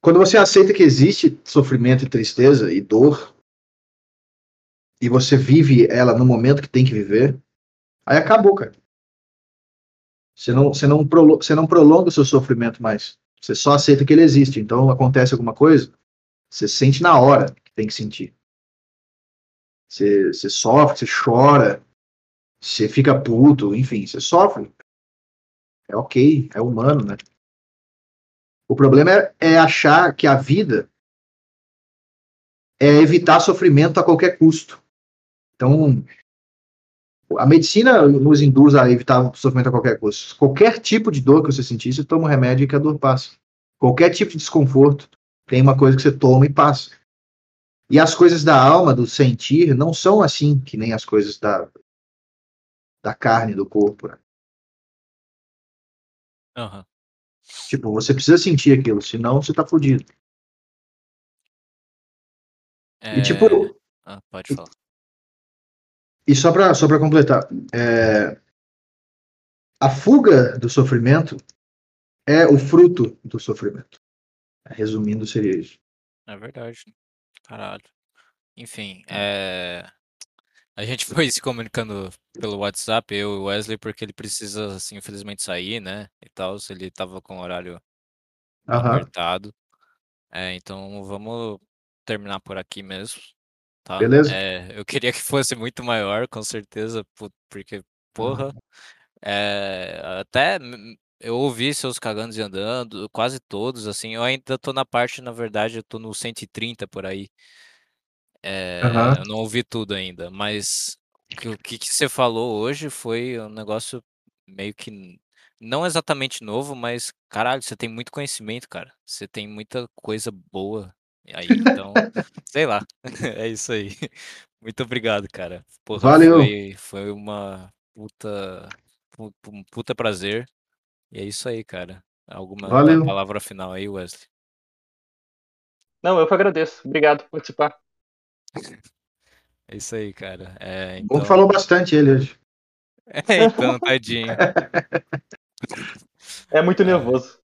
Quando você aceita que existe sofrimento e tristeza e dor, e você vive ela no momento que tem que viver, aí acabou, cara. Você não, você não, prolonga, você não prolonga o seu sofrimento mais. Você só aceita que ele existe. Então acontece alguma coisa, você sente na hora que tem que sentir. Você, você sofre, você chora, você fica puto, enfim, você sofre. É ok, é humano, né? O problema é, é achar que a vida é evitar sofrimento a qualquer custo. Então, a medicina nos induz a evitar sofrimento a qualquer custo. Qualquer tipo de dor que você sentir, você toma um remédio e que a dor passa. Qualquer tipo de desconforto, tem uma coisa que você toma e passa. E as coisas da alma, do sentir, não são assim que nem as coisas da, da carne, do corpo. Né? Uhum. Tipo, você precisa sentir aquilo, senão você tá fudido. É... E tipo. Ah, pode falar. E só para só completar, é, a fuga do sofrimento é o fruto do sofrimento. Resumindo, seria isso. É verdade. Caralho. Enfim, é... a gente foi se comunicando pelo WhatsApp, eu e o Wesley, porque ele precisa, assim, infelizmente sair, né? E tal, se ele tava com o horário apertado. É, então vamos terminar por aqui mesmo tá? Beleza. É, eu queria que fosse muito maior, com certeza, porque, porra, é, até eu ouvi seus Cagando e Andando, quase todos, assim, eu ainda tô na parte na verdade, eu tô no 130 por aí. Eh, Aham. eu não ouvi tudo ainda, mas o que que você falou hoje foi um negócio meio que não exatamente novo, mas caralho, você tem muito conhecimento, cara. Você tem muita coisa boa aí, então, sei lá, é isso aí. Muito obrigado, cara. Porra, Valeu. foi foi uma puta pu um puta prazer, e é isso aí, cara. Alguma Valeu. palavra final aí, Wesley? Não, eu que agradeço. Obrigado por participar. É isso aí, cara. Bom que então falou bastante ele hoje. É, então, tadinho. É muito nervoso.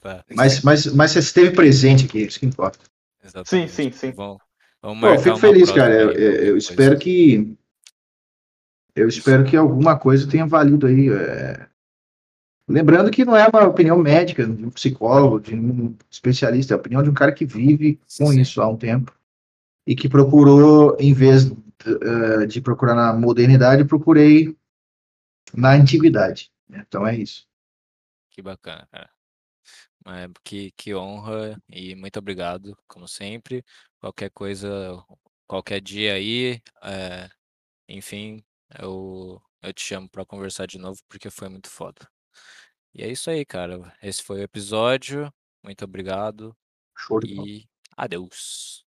Tá. Mas mas mas você esteve presente aqui, isso que importa. Sim, Exatamente. sim, sim. Vamos vamos Pô, eu fico feliz, cara. Eu aí, eu eu espero que eu espero que alguma coisa tenha valido aí, eh lembrando que não é uma opinião médica de um psicólogo, de um especialista, é a opinião de um cara que vive com Sim. isso há um tempo, e que procurou, em vez d hã, de procurar na modernidade, procurei na antiguidade. Então é isso. Que bacana, cara. Eh, que que honra e muito obrigado, como sempre. Qualquer coisa, qualquer dia aí, eh, enfim, eu eu te chamo pra conversar de novo, porque foi muito foda. E é isso aí, cara. Esse foi o episódio. Muito obrigado Show de e adeus.